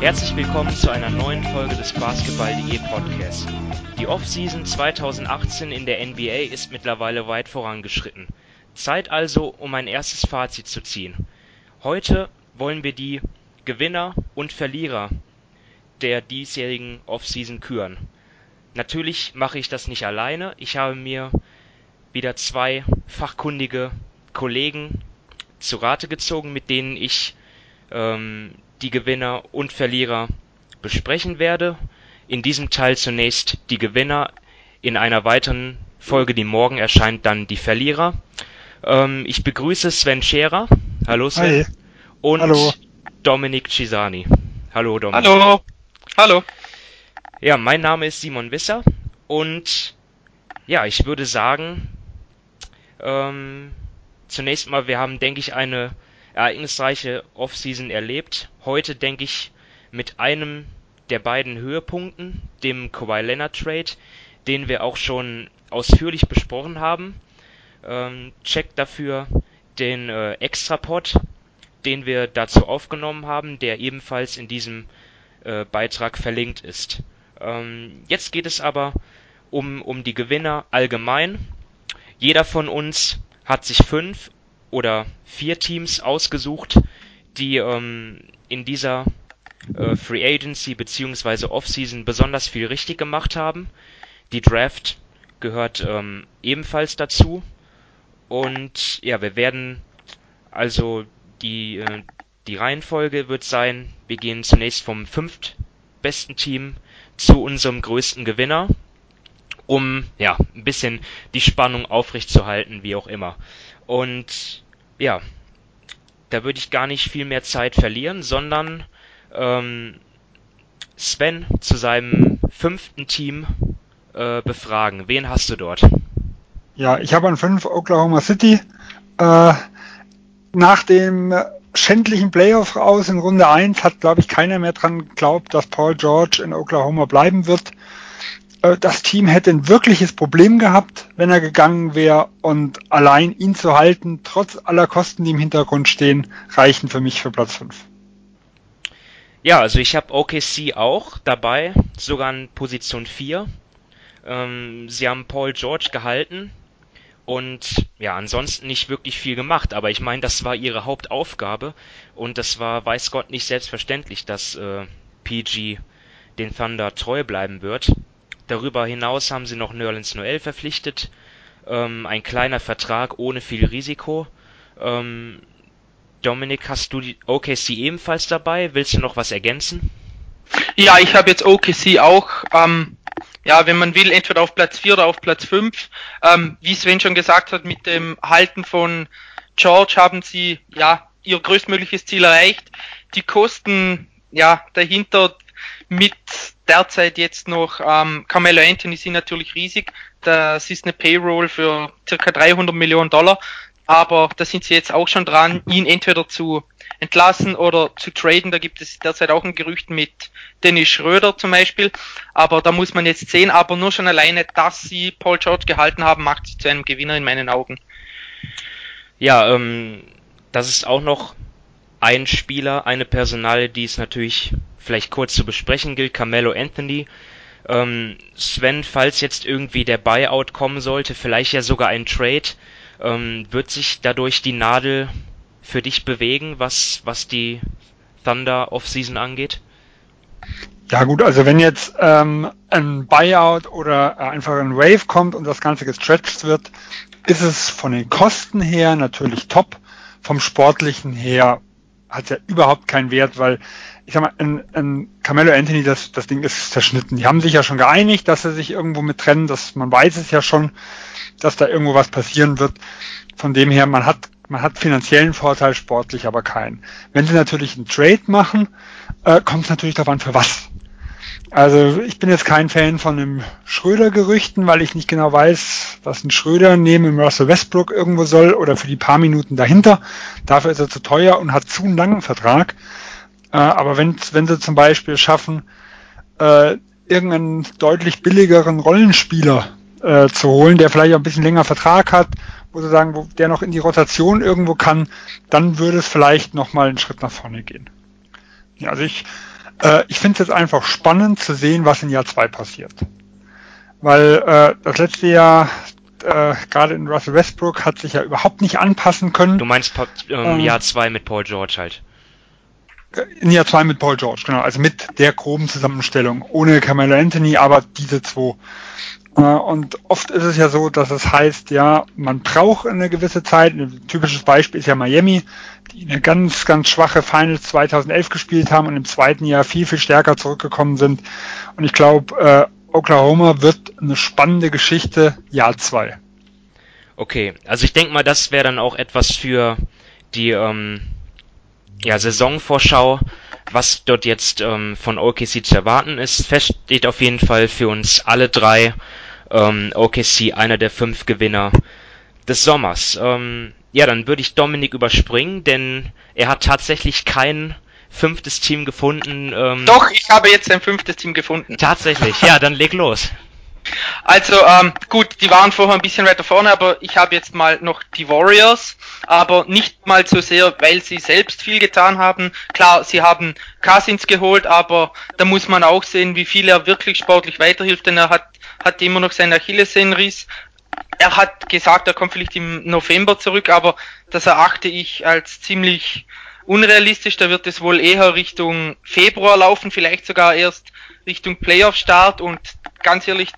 Herzlich willkommen zu einer neuen Folge des Basketball.de Podcasts. Die Offseason 2018 in der NBA ist mittlerweile weit vorangeschritten. Zeit also, um ein erstes Fazit zu ziehen. Heute wollen wir die Gewinner und Verlierer der diesjährigen Offseason küren. Natürlich mache ich das nicht alleine. Ich habe mir wieder zwei fachkundige Kollegen zu Rate gezogen, mit denen ich ähm, die Gewinner und Verlierer besprechen werde. In diesem Teil zunächst die Gewinner, in einer weiteren Folge, die morgen erscheint, dann die Verlierer. Ähm, ich begrüße Sven Scherer. Hallo Sven. Hi. Und Hallo. Dominik Cisani. Hallo Dominik. Hallo. Hallo. Ja, mein Name ist Simon Wisser und ja, ich würde sagen, ähm, zunächst mal, wir haben, denke ich, eine ereignisreiche Offseason erlebt. Heute, denke ich, mit einem der beiden Höhepunkten, dem Kawhi Leonard Trade, den wir auch schon ausführlich besprochen haben. Ähm, checkt dafür den äh, Extrapod, den wir dazu aufgenommen haben, der ebenfalls in diesem äh, Beitrag verlinkt ist. Ähm, jetzt geht es aber um, um die Gewinner allgemein. Jeder von uns hat sich fünf oder vier Teams ausgesucht, die ähm, in dieser äh, Free Agency beziehungsweise Offseason besonders viel richtig gemacht haben. Die Draft gehört ähm, ebenfalls dazu. Und ja, wir werden also die, äh, die Reihenfolge wird sein, wir gehen zunächst vom fünftbesten Team zu unserem größten Gewinner, um ja ein bisschen die Spannung aufrechtzuerhalten, wie auch immer. Und ja, da würde ich gar nicht viel mehr Zeit verlieren, sondern ähm, Sven zu seinem fünften Team äh, befragen. Wen hast du dort? Ja, ich habe an 5 Oklahoma City. Äh, nach dem schändlichen Playoff raus in Runde 1 hat, glaube ich, keiner mehr dran geglaubt, dass Paul George in Oklahoma bleiben wird. Äh, das Team hätte ein wirkliches Problem gehabt, wenn er gegangen wäre und allein ihn zu halten, trotz aller Kosten, die im Hintergrund stehen, reichen für mich für Platz 5. Ja, also ich habe OKC auch dabei, sogar in Position 4. Ähm, sie haben Paul George gehalten und ja, ansonsten nicht wirklich viel gemacht, aber ich meine, das war ihre Hauptaufgabe und das war, weiß Gott, nicht selbstverständlich, dass äh, PG den Thunder treu bleiben wird. Darüber hinaus haben sie noch Nerlens Noel verpflichtet, ähm, ein kleiner Vertrag ohne viel Risiko. Ähm, Dominik, hast du die OKC ebenfalls dabei? Willst du noch was ergänzen? Ja, ich habe jetzt OKC auch, ähm, ja, wenn man will, entweder auf Platz 4 oder auf Platz 5. Ähm, wie Sven schon gesagt hat, mit dem Halten von George haben sie ja ihr größtmögliches Ziel erreicht. Die Kosten ja dahinter mit derzeit jetzt noch ähm, Carmelo Anthony sind natürlich riesig. Das ist eine Payroll für circa 300 Millionen Dollar aber da sind sie jetzt auch schon dran, ihn entweder zu entlassen oder zu traden. Da gibt es derzeit auch ein Gerücht mit Dennis Schröder zum Beispiel. Aber da muss man jetzt sehen. Aber nur schon alleine, dass sie Paul George gehalten haben, macht sie zu einem Gewinner in meinen Augen. Ja, ähm, das ist auch noch ein Spieler, eine Personale, die es natürlich vielleicht kurz zu besprechen gilt, Carmelo Anthony. Ähm, Sven, falls jetzt irgendwie der Buyout kommen sollte, vielleicht ja sogar ein Trade, ähm, wird sich dadurch die Nadel für dich bewegen, was, was die Thunder Offseason angeht? Ja gut, also wenn jetzt ähm, ein Buyout oder einfach ein Wave kommt und das Ganze gestretched wird, ist es von den Kosten her natürlich top. Vom Sportlichen her hat ja überhaupt keinen Wert, weil ich sag mal, ein, ein Carmelo Anthony, das, das Ding ist zerschnitten. Die haben sich ja schon geeinigt, dass sie sich irgendwo mit trennen, dass man weiß es ja schon, dass da irgendwo was passieren wird. Von dem her, man hat, man hat finanziellen Vorteil, sportlich aber keinen. Wenn sie natürlich einen Trade machen, äh, kommt es natürlich darauf an, für was. Also ich bin jetzt kein Fan von dem Schröder-Gerüchten, weil ich nicht genau weiß, was ein Schröder neben Russell Westbrook irgendwo soll oder für die paar Minuten dahinter. Dafür ist er zu teuer und hat zu einen langen Vertrag. Äh, aber wenn, wenn sie zum Beispiel schaffen, äh, irgendeinen deutlich billigeren Rollenspieler äh, zu holen, der vielleicht auch ein bisschen länger Vertrag hat, wo sie sagen, wo der noch in die Rotation irgendwo kann, dann würde es vielleicht nochmal einen Schritt nach vorne gehen. Ja, also ich Äh, ich finde es jetzt einfach spannend zu sehen, was in Jahr zwei passiert. Weil äh, das letzte Jahr, äh, gerade in Russell Westbrook, hat sich ja überhaupt nicht anpassen können. Du meinst ähm, ähm, Jahr zwei mit Paul George halt. In Jahr zwei mit Paul George, genau. Also mit der groben Zusammenstellung. Ohne Carmelo Anthony, aber diese zwei. Äh, und oft ist es ja so, dass es heißt, ja, man braucht eine gewisse Zeit. Ein typisches Beispiel ist ja Miami, die eine ganz, ganz schwache Finals 2011 gespielt haben und im zweiten Jahr viel, viel stärker zurückgekommen sind. Und ich glaube, äh, Oklahoma wird eine spannende Geschichte, Jahr zwei. Okay, also ich denke mal, das wäre dann auch etwas für die ähm, ja, Saisonvorschau, was dort jetzt ähm, von OKC zu erwarten ist. Fest steht auf jeden Fall für uns alle drei ähm, OKC einer der fünf Gewinner des Sommers. Ähm, ja, dann würde ich Dominik überspringen, denn er hat tatsächlich kein fünftes Team gefunden. Ähm, Doch, ich habe jetzt ein fünftes Team gefunden. Tatsächlich, ja, dann leg los. Also ähm, gut, die waren vorher ein bisschen weiter vorne, aber ich habe jetzt mal noch die Warriors, aber nicht mal so sehr, weil sie selbst viel getan haben. Klar, sie haben Cousins geholt, aber da muss man auch sehen, wie viel er wirklich sportlich weiterhilft, denn er hat, hat immer noch seinen Achillessehnenriss. Er hat gesagt, er kommt vielleicht im November zurück, aber das erachte ich als ziemlich unrealistisch. Da wird es wohl eher Richtung Februar laufen, vielleicht sogar erst Richtung Playoff-Start und ganz ehrlich,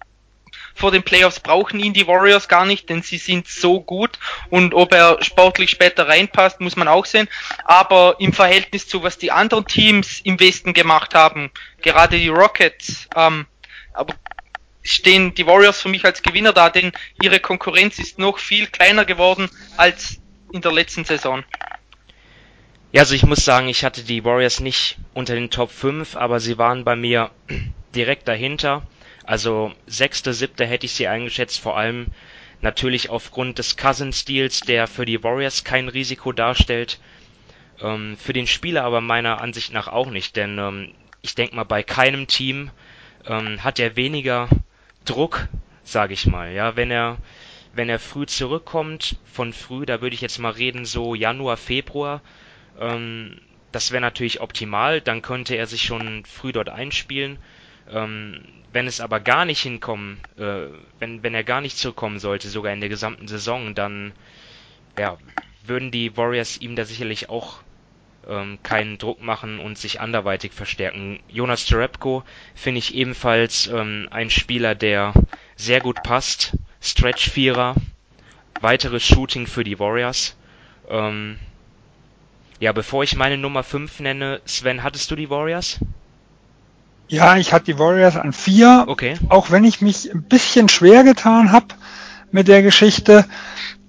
vor den Playoffs brauchen ihn die Warriors gar nicht, denn sie sind so gut und ob er sportlich später reinpasst, muss man auch sehen. Aber im Verhältnis zu was die anderen Teams im Westen gemacht haben, gerade die Rockets, ähm, aber stehen die Warriors für mich als Gewinner da, denn ihre Konkurrenz ist noch viel kleiner geworden als in der letzten Saison. Ja, also ich muss sagen, ich hatte die Warriors nicht unter den Top 5, aber sie waren bei mir direkt dahinter. Also sechste, siebte hätte ich sie eingeschätzt, vor allem natürlich aufgrund des Cousins-Deals, der für die Warriors kein Risiko darstellt. Ähm, für den Spieler aber meiner Ansicht nach auch nicht, denn ähm, ich denke mal, bei keinem Team ähm, hat er weniger Druck, sage ich mal. Ja, wenn er wenn er früh zurückkommt, von früh, da würde ich jetzt mal reden, so Januar, Februar, ähm, das wäre natürlich optimal, dann könnte er sich schon früh dort einspielen. Ähm, wenn es aber gar nicht hinkommen, äh, wenn, wenn er gar nicht zurückkommen sollte, sogar in der gesamten Saison, dann ja, würden die Warriors ihm da sicherlich auch ähm, keinen Druck machen und sich anderweitig verstärken. Jonas Terepko finde ich ebenfalls ähm, ein Spieler, der sehr gut passt. Stretch-Vierer, weiteres Shooting für die Warriors. Ähm, ja, bevor ich meine Nummer 5 nenne, Sven, hattest du die Warriors? Ja, ich hatte die Warriors an vier. Okay. Auch wenn ich mich ein bisschen schwer getan habe mit der Geschichte.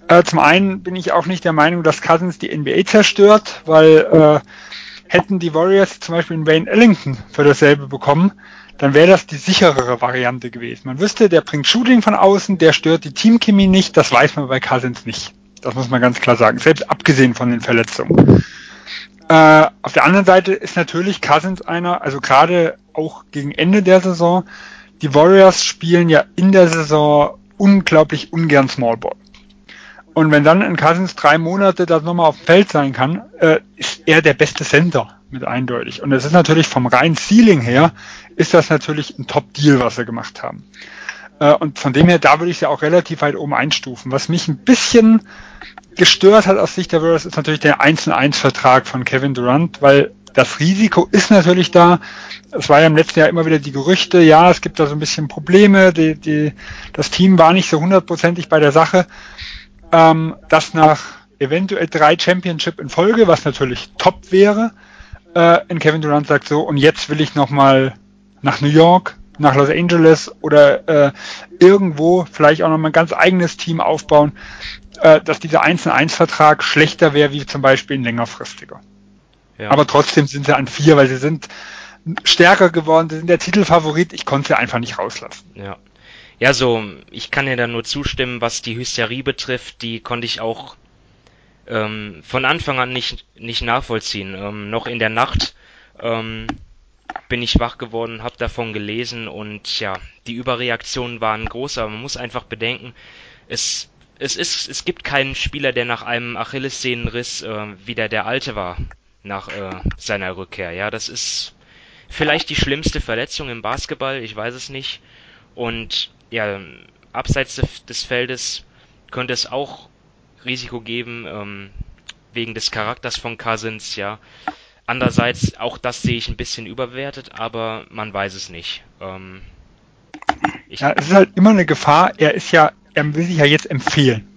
Äh, zum einen bin ich auch nicht der Meinung, dass Cousins die NBA zerstört, weil äh, hätten die Warriors zum Beispiel einen Wayne Ellington für dasselbe bekommen, dann wäre das die sicherere Variante gewesen. Man wüsste, der bringt Shooting von außen, der stört die Teamchemie nicht, das weiß man bei Cousins nicht. Das muss man ganz klar sagen, selbst abgesehen von den Verletzungen. Äh, auf der anderen Seite ist natürlich Cousins einer, also gerade auch gegen Ende der Saison, die Warriors spielen ja in der Saison unglaublich ungern Small Ball. Und wenn dann ein Cousins drei Monate das nochmal auf dem Feld sein kann, äh, ist er der beste Center mit eindeutig. Und es ist natürlich vom reinen Ceiling her, ist das natürlich ein Top-Deal, was sie gemacht haben. Äh, und von dem her, da würde ich sie auch relativ weit oben einstufen. Was mich ein bisschen gestört hat aus Sicht der Warriors, ist natürlich der 1-1-Vertrag von Kevin Durant, weil das Risiko ist natürlich da. Es war ja im letzten Jahr immer wieder die Gerüchte, ja, es gibt da so ein bisschen Probleme, die, die, das Team war nicht so hundertprozentig bei der Sache, ähm, dass nach eventuell drei Championship in Folge, was natürlich top wäre, äh, in Kevin Durant sagt so, und jetzt will ich nochmal nach New York, nach Los Angeles oder äh, irgendwo vielleicht auch nochmal ein ganz eigenes Team aufbauen, äh, dass dieser 1-1-Vertrag schlechter wäre wie zum Beispiel ein längerfristiger. Ja. Aber trotzdem sind sie an vier, weil sie sind stärker geworden, sie sind der Titelfavorit, ich konnte sie einfach nicht rauslassen. Ja. Ja, so, ich kann dir da nur zustimmen, was die Hysterie betrifft, die konnte ich auch ähm, von Anfang an nicht, nicht nachvollziehen. Ähm, noch in der Nacht ähm, bin ich wach geworden, habe davon gelesen und ja, die Überreaktionen waren groß, aber man muss einfach bedenken, es, es, ist, es gibt keinen Spieler, der nach einem Achillessehnenriss äh, wieder der alte war nach äh, seiner Rückkehr. Ja, das ist vielleicht die schlimmste Verletzung im Basketball, ich weiß es nicht. Und ja, abseits des Feldes könnte es auch Risiko geben, ähm, wegen des Charakters von Cousins, ja. Andererseits, auch das sehe ich ein bisschen überwertet, aber man weiß es nicht. Ähm, ja, es ist halt immer eine Gefahr. Er ist ja, er will sich ja jetzt empfehlen.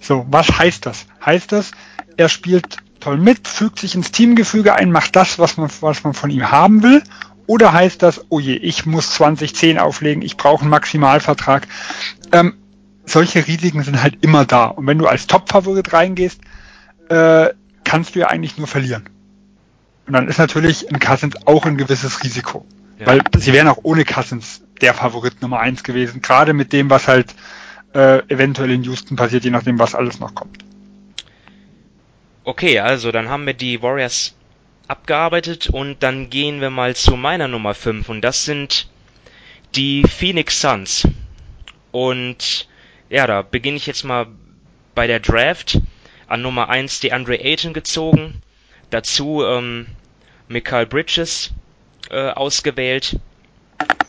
So, was heißt das? Heißt das, er spielt toll mit, fügt sich ins Teamgefüge ein, macht das, was man, was man von ihm haben will? Oder heißt das, oh je, ich muss 2010 auflegen, ich brauche einen Maximalvertrag? Ähm, solche Risiken sind halt immer da. Und wenn du als Top-Favorit reingehst, äh, kannst du ja eigentlich nur verlieren. Und dann ist natürlich ein Cousins auch ein gewisses Risiko. Ja. Weil sie wären auch ohne Cousins der Favorit Nummer eins gewesen, gerade mit dem, was halt äh, eventuell in Houston passiert, je nachdem, was alles noch kommt. Okay, also dann haben wir die Warriors abgearbeitet und dann gehen wir mal zu meiner Nummer 5 und das sind die Phoenix Suns. Und ja, da beginne ich jetzt mal bei der Draft. An Nummer 1 die Andre Ayton gezogen. Dazu ähm, Michael Bridges äh, ausgewählt.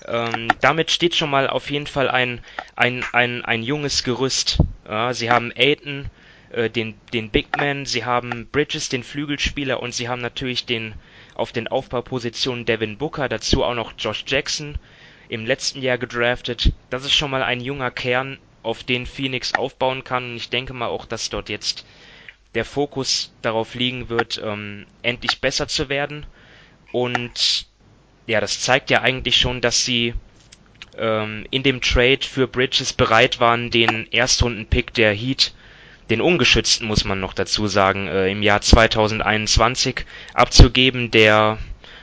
Ähm, damit steht schon mal auf jeden Fall ein, ein, ein, ein junges Gerüst. Ja, sie haben Ayton, äh, den, den Big Man, sie haben Bridges, den Flügelspieler und sie haben natürlich den auf den Aufbaupositionen Devin Booker, dazu auch noch Josh Jackson im letzten Jahr gedraftet. Das ist schon mal ein junger Kern, auf den Phoenix aufbauen kann und ich denke mal auch, dass dort jetzt der Fokus darauf liegen wird, ähm, endlich besser zu werden. Und ja, das zeigt ja eigentlich schon, dass sie ähm, in dem Trade für Bridges bereit waren, den Erstrunden-Pick der Heat den ungeschützten muss man noch dazu sagen, äh, im Jahr 2021 abzugeben, der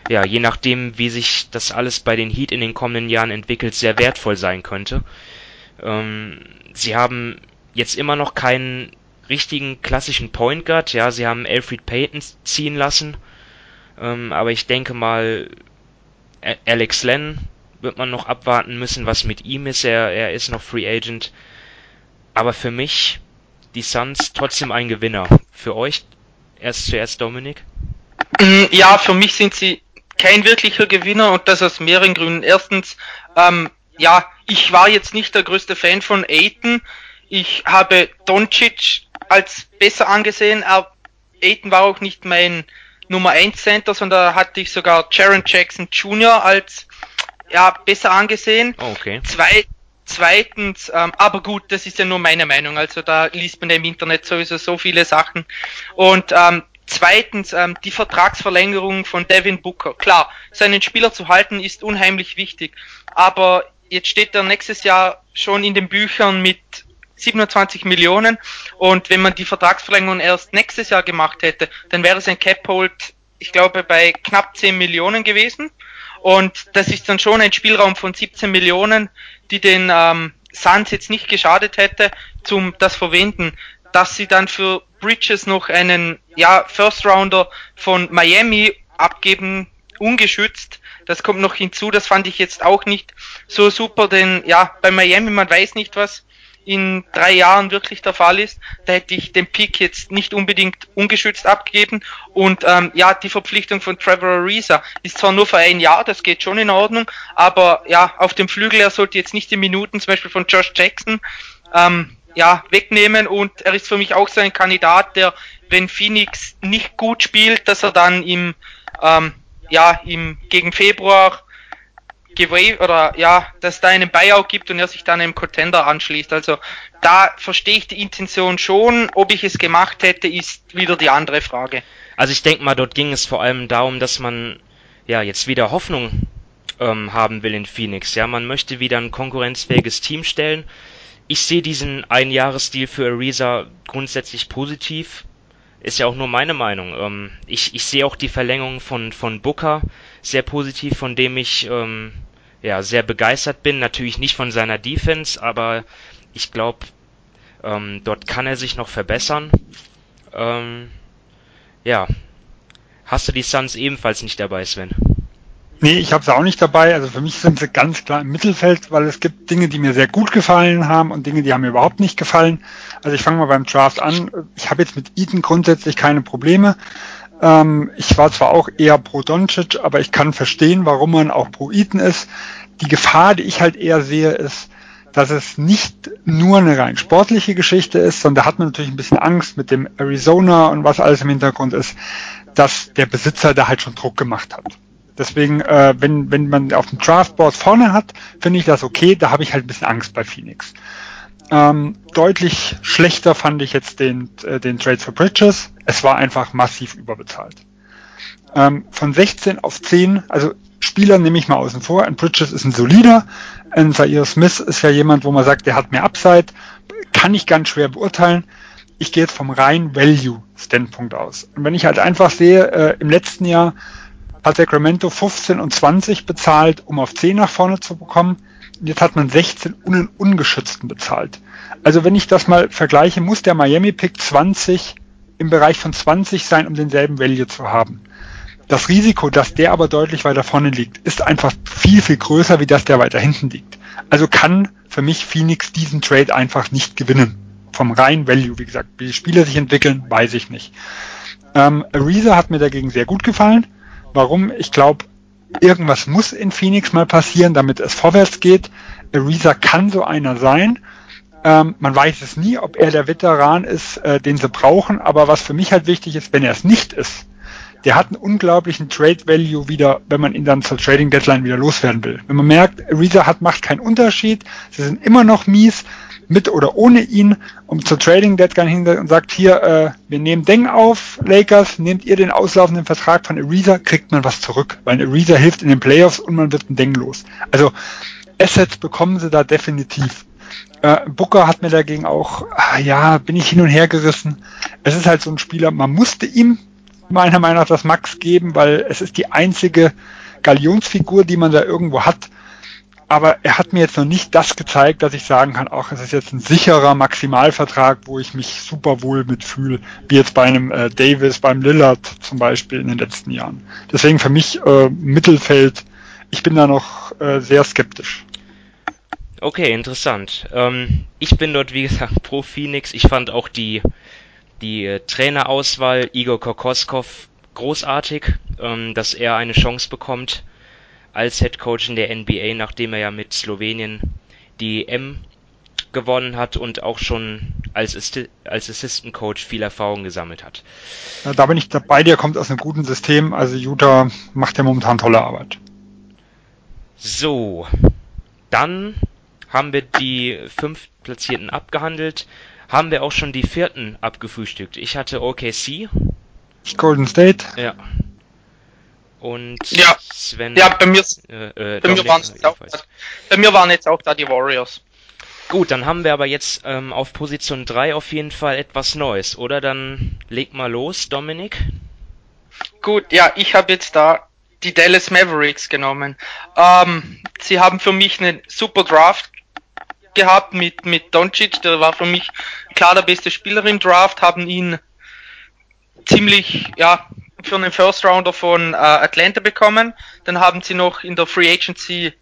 ja, je nachdem, wie sich das alles bei den Heat in den kommenden Jahren entwickelt, sehr wertvoll sein könnte. Ähm, sie haben jetzt immer noch keinen richtigen klassischen Point Guard, ja, sie haben Alfred Payton ziehen lassen, ähm, aber ich denke mal, Alex Len wird man noch abwarten müssen, was mit ihm ist. Er, er ist noch Free Agent. Aber für mich die Suns trotzdem ein Gewinner. Für euch erst zuerst Dominik? Mm, ja, für mich sind sie kein wirklicher Gewinner und das aus mehreren Gründen. Erstens, ähm, ja, ich war jetzt nicht der größte Fan von Aiton. Ich habe Doncic als besser angesehen, aber Aiton war auch nicht mein Nummer 1 Center, sondern hatte ich sogar Jaron Jackson Jr. als ja besser angesehen. Okay. Zwei, Zweitens, ähm, aber gut, das ist ja nur meine Meinung, also da liest man im Internet sowieso so viele Sachen. Und ähm, zweitens, ähm, die Vertragsverlängerung von Devin Booker. Klar, seinen Spieler zu halten ist unheimlich wichtig, aber jetzt steht er nächstes Jahr schon in den Büchern mit 27 Millionen und wenn man die Vertragsverlängerung erst nächstes Jahr gemacht hätte, dann wäre sein Cap-Hold, ich glaube, bei knapp 10 Millionen gewesen. Und das ist dann schon ein Spielraum von 17 Millionen, die den ähm, Suns jetzt nicht geschadet hätte, zum das verwenden, dass sie dann für Bridges noch einen ja, First Rounder von Miami abgeben, ungeschützt. Das kommt noch hinzu, das fand ich jetzt auch nicht so super, denn ja, bei Miami, man weiß nicht, was in drei Jahren wirklich der Fall ist, da hätte ich den Pick jetzt nicht unbedingt ungeschützt abgegeben. Und ähm, ja, die Verpflichtung von Trevor Ariza ist zwar nur für ein Jahr, das geht schon in Ordnung, aber ja, auf dem Flügel, er sollte jetzt nicht die Minuten zum Beispiel von Josh Jackson ähm, ja, wegnehmen und er ist für mich auch so ein Kandidat, der, wenn Phoenix nicht gut spielt, dass er dann im, ähm, ja, im, gegen Februar gewave oder ja, dass da einen Buyout gibt und er sich dann einem Contender anschließt. Also da verstehe ich die Intention schon. Ob ich es gemacht hätte, ist wieder die andere Frage. Also ich denke mal, dort ging es vor allem darum, dass man ja jetzt wieder Hoffnung ähm, haben will in Phoenix. Ja, man möchte wieder ein konkurrenzfähiges Team stellen. Ich sehe diesen Einjahresdeal für Ariza grundsätzlich positiv. Ist ja auch nur meine Meinung. Ähm, ich, ich sehe auch die Verlängerung von, von Booker sehr positiv, von dem ich ähm, ja, sehr begeistert bin. Natürlich nicht von seiner Defense, aber ich glaube, ähm, dort kann er sich noch verbessern. Ähm, ja. Hast du die Suns ebenfalls nicht dabei, Sven? Nee, ich habe sie auch nicht dabei. Also für mich sind sie ganz klar im Mittelfeld, weil es gibt Dinge, die mir sehr gut gefallen haben und Dinge, die haben mir überhaupt nicht gefallen. Also ich fange mal beim Draft an. Ich habe jetzt mit Eaton grundsätzlich keine Probleme. Ähm, ich war zwar auch eher pro Doncic, aber ich kann verstehen, warum man auch pro Eaton ist. Die Gefahr, die ich halt eher sehe, ist, dass es nicht nur eine rein sportliche Geschichte ist, sondern da hat man natürlich ein bisschen Angst mit dem Arizona und was alles im Hintergrund ist, dass der Besitzer da halt schon Druck gemacht hat. Deswegen, äh, wenn, wenn man auf dem Draftboard vorne hat, finde ich das okay, da habe ich halt ein bisschen Angst bei Phoenix. Ähm, deutlich schlechter fand ich jetzt den, äh, den Trade for Bridges. Es war einfach massiv überbezahlt. Ähm, von 16 auf 10, also Spieler nehme ich mal außen vor. Ein Bridges ist ein solider. Ein Zaire Smith ist ja jemand, wo man sagt, der hat mehr Upside. Kann ich ganz schwer beurteilen. Ich gehe jetzt vom rein Value-Standpunkt aus. Und wenn ich halt einfach sehe, äh, im letzten Jahr hat Sacramento 15 und 20 bezahlt, um auf 10 nach vorne zu bekommen. Jetzt hat man 16 un ungeschützten bezahlt. Also wenn ich das mal vergleiche, muss der Miami Pick 20 im Bereich von 20 sein, um denselben Value zu haben. Das Risiko, dass der aber deutlich weiter vorne liegt, ist einfach viel, viel größer, wie dass der weiter hinten liegt. Also kann für mich Phoenix diesen Trade einfach nicht gewinnen. Vom reinen Value, wie gesagt, wie die Spieler sich entwickeln, weiß ich nicht. Ähm, Ariza hat mir dagegen sehr gut gefallen. Warum? Ich glaube, irgendwas muss in Phoenix mal passieren, damit es vorwärts geht. Ariza kann so einer sein. Ähm, man weiß es nie, ob er der Veteran ist, äh, den sie brauchen. Aber was für mich halt wichtig ist, wenn er es nicht ist, der hat einen unglaublichen Trade Value wieder, wenn man ihn dann zur Trading Deadline wieder loswerden will. Wenn man merkt, Ariza hat, macht keinen Unterschied, sie sind immer noch mies, mit oder ohne ihn, um zur Trading Deadline hin und sagt, hier, äh, wir nehmen Deng auf, Lakers, nehmt ihr den auslaufenden Vertrag von Ariza, kriegt man was zurück, weil Ariza hilft in den Playoffs und man wird ein Deng los. Also Assets bekommen sie da definitiv. Äh, Booker hat mir dagegen auch, ah, ja, bin ich hin und her gerissen. Es ist halt so ein Spieler, man musste ihm meiner Meinung nach das Max geben, weil es ist die einzige Galionsfigur, die man da irgendwo hat. Aber er hat mir jetzt noch nicht das gezeigt, dass ich sagen kann, auch es ist jetzt ein sicherer Maximalvertrag, wo ich mich super wohl mitfühle, wie jetzt bei einem äh, Davis, beim Lillard zum Beispiel in den letzten Jahren. Deswegen für mich äh, Mittelfeld, ich bin da noch äh, sehr skeptisch. Okay, interessant. Ähm, ich bin dort, wie gesagt, pro Phoenix. Ich fand auch die die äh, Trainerauswahl Igor Kokoskov großartig, ähm, dass er eine Chance bekommt als Head Coach in der NBA, nachdem er ja mit Slowenien die M gewonnen hat und auch schon als, Assi als Assistant Coach viel Erfahrung gesammelt hat. Da bin ich dabei, der kommt aus einem guten System, also Utah macht ja momentan tolle Arbeit. So, dann haben wir die fünf Platzierten abgehandelt haben wir auch schon die vierten abgefrühstückt. Ich hatte OKC. Golden State. Ja. Und ja. Sven. Ja, bei mir, äh, äh, bei, mir waren jetzt auch, bei mir waren jetzt auch da die Warriors. Gut, dann haben wir aber jetzt ähm, auf Position 3 auf jeden Fall etwas Neues, oder? Dann leg mal los, Dominik. Gut, ja, ich habe jetzt da die Dallas Mavericks genommen. Ähm, sie haben für mich einen super Draft gehabt mit, mit Doncic, der war für mich klar der beste Spieler im Draft, haben ihn ziemlich, ja, für einen First Rounder von äh, Atlanta bekommen. Dann haben sie noch in der Free Agency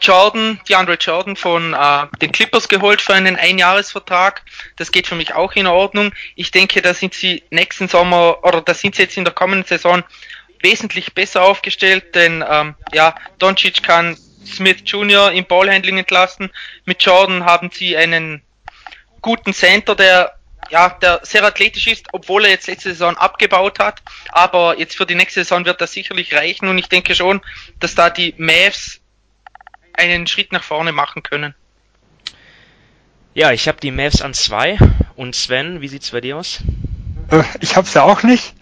Jordan, die Andre Jordan von äh, den Clippers geholt für einen Einjahresvertrag. Das geht für mich auch in Ordnung. Ich denke, da sind sie nächsten Sommer oder da sind sie jetzt in der kommenden Saison wesentlich besser aufgestellt, denn ähm, ja, Doncic kann Smith Jr. im Ballhandling entlassen. Mit Jordan haben sie einen guten Center, der ja, der sehr athletisch ist, obwohl er jetzt letzte Saison abgebaut hat. Aber jetzt für die nächste Saison wird das sicherlich reichen und ich denke schon, dass da die Mavs einen Schritt nach vorne machen können. Ja, ich habe die Mavs an zwei. Und Sven, wie sieht's bei dir aus? Äh, ich hab's ja auch nicht.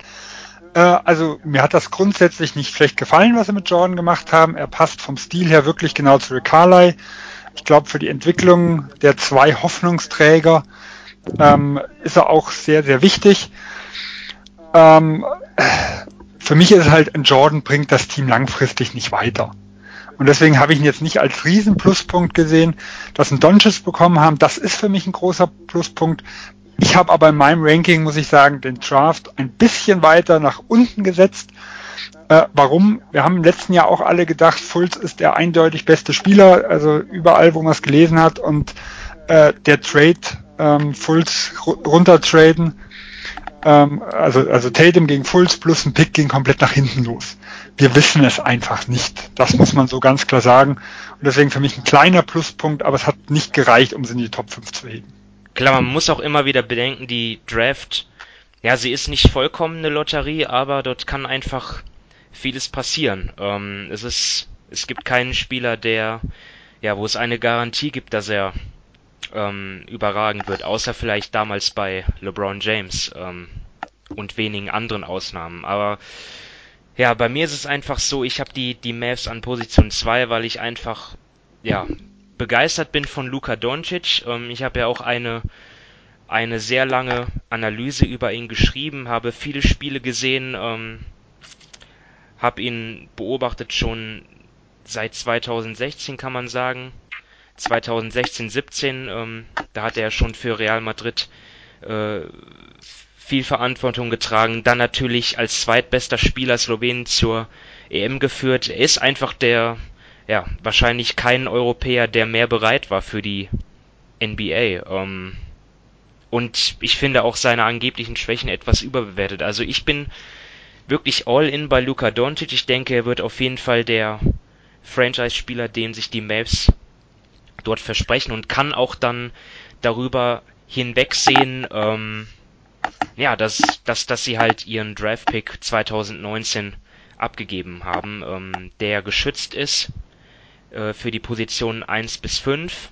Äh, also mir hat das grundsätzlich nicht schlecht gefallen, was sie mit Jordan gemacht haben. Er passt vom Stil her wirklich genau zu Rick Carly. Ich glaube, für die Entwicklung der zwei Hoffnungsträger ähm, ist er auch sehr, sehr wichtig. Ähm, für mich ist halt, ein Jordan bringt das Team langfristig nicht weiter. Und deswegen habe ich ihn jetzt nicht als riesen Pluspunkt gesehen. Dass ein Donches bekommen haben, das ist für mich ein großer Pluspunkt. Ich habe aber in meinem Ranking, muss ich sagen, den Draft ein bisschen weiter nach unten gesetzt. Äh, warum? Wir haben im letzten Jahr auch alle gedacht, Fultz ist der eindeutig beste Spieler, also überall, wo man es gelesen hat. Und äh, der Trade, ähm, Fultz runtertraden, ähm, also, also Tatum gegen Fulls plus ein Pick ging komplett nach hinten los. Wir wissen es einfach nicht. Das muss man so ganz klar sagen. Und deswegen für mich ein kleiner Pluspunkt, aber es hat nicht gereicht, um sie in die Top 5 zu heben. Klar, man muss auch immer wieder bedenken, die Draft, ja, sie ist nicht vollkommen eine Lotterie, aber dort kann einfach vieles passieren. Ähm, es ist, es gibt keinen Spieler, der, ja, wo es eine Garantie gibt, dass er ähm, überragend wird, außer vielleicht damals bei LeBron James ähm, und wenigen anderen Ausnahmen. Aber ja, bei mir ist es einfach so, ich habe die, die Mavs an Position 2, weil ich einfach, ja, begeistert bin von Luka Doncic. Ähm, ich habe ja auch eine, eine sehr lange Analyse über ihn geschrieben, habe viele Spiele gesehen, ähm, habe ihn beobachtet schon seit 2016, kann man sagen. 2016, 17, ähm, da hat er schon für Real Madrid äh, viel Verantwortung getragen. Dann natürlich als zweitbester Spieler Slowenien zur EM geführt. Er ist einfach der, ja, wahrscheinlich kein Europäer, der mehr bereit war für die NBA. Ähm, und ich finde auch seine angeblichen Schwächen etwas überbewertet. Also ich bin wirklich all in bei Luka Doncic. Ich denke, er wird auf jeden Fall der Franchise-Spieler, den sich die Mavs dort versprechen und kann auch dann darüber hinwegsehen, ähm, ja, dass, dass, dass sie halt ihren Draft-Pick 2019 abgegeben haben, ähm, der geschützt ist äh, für die Positionen 1 bis 5.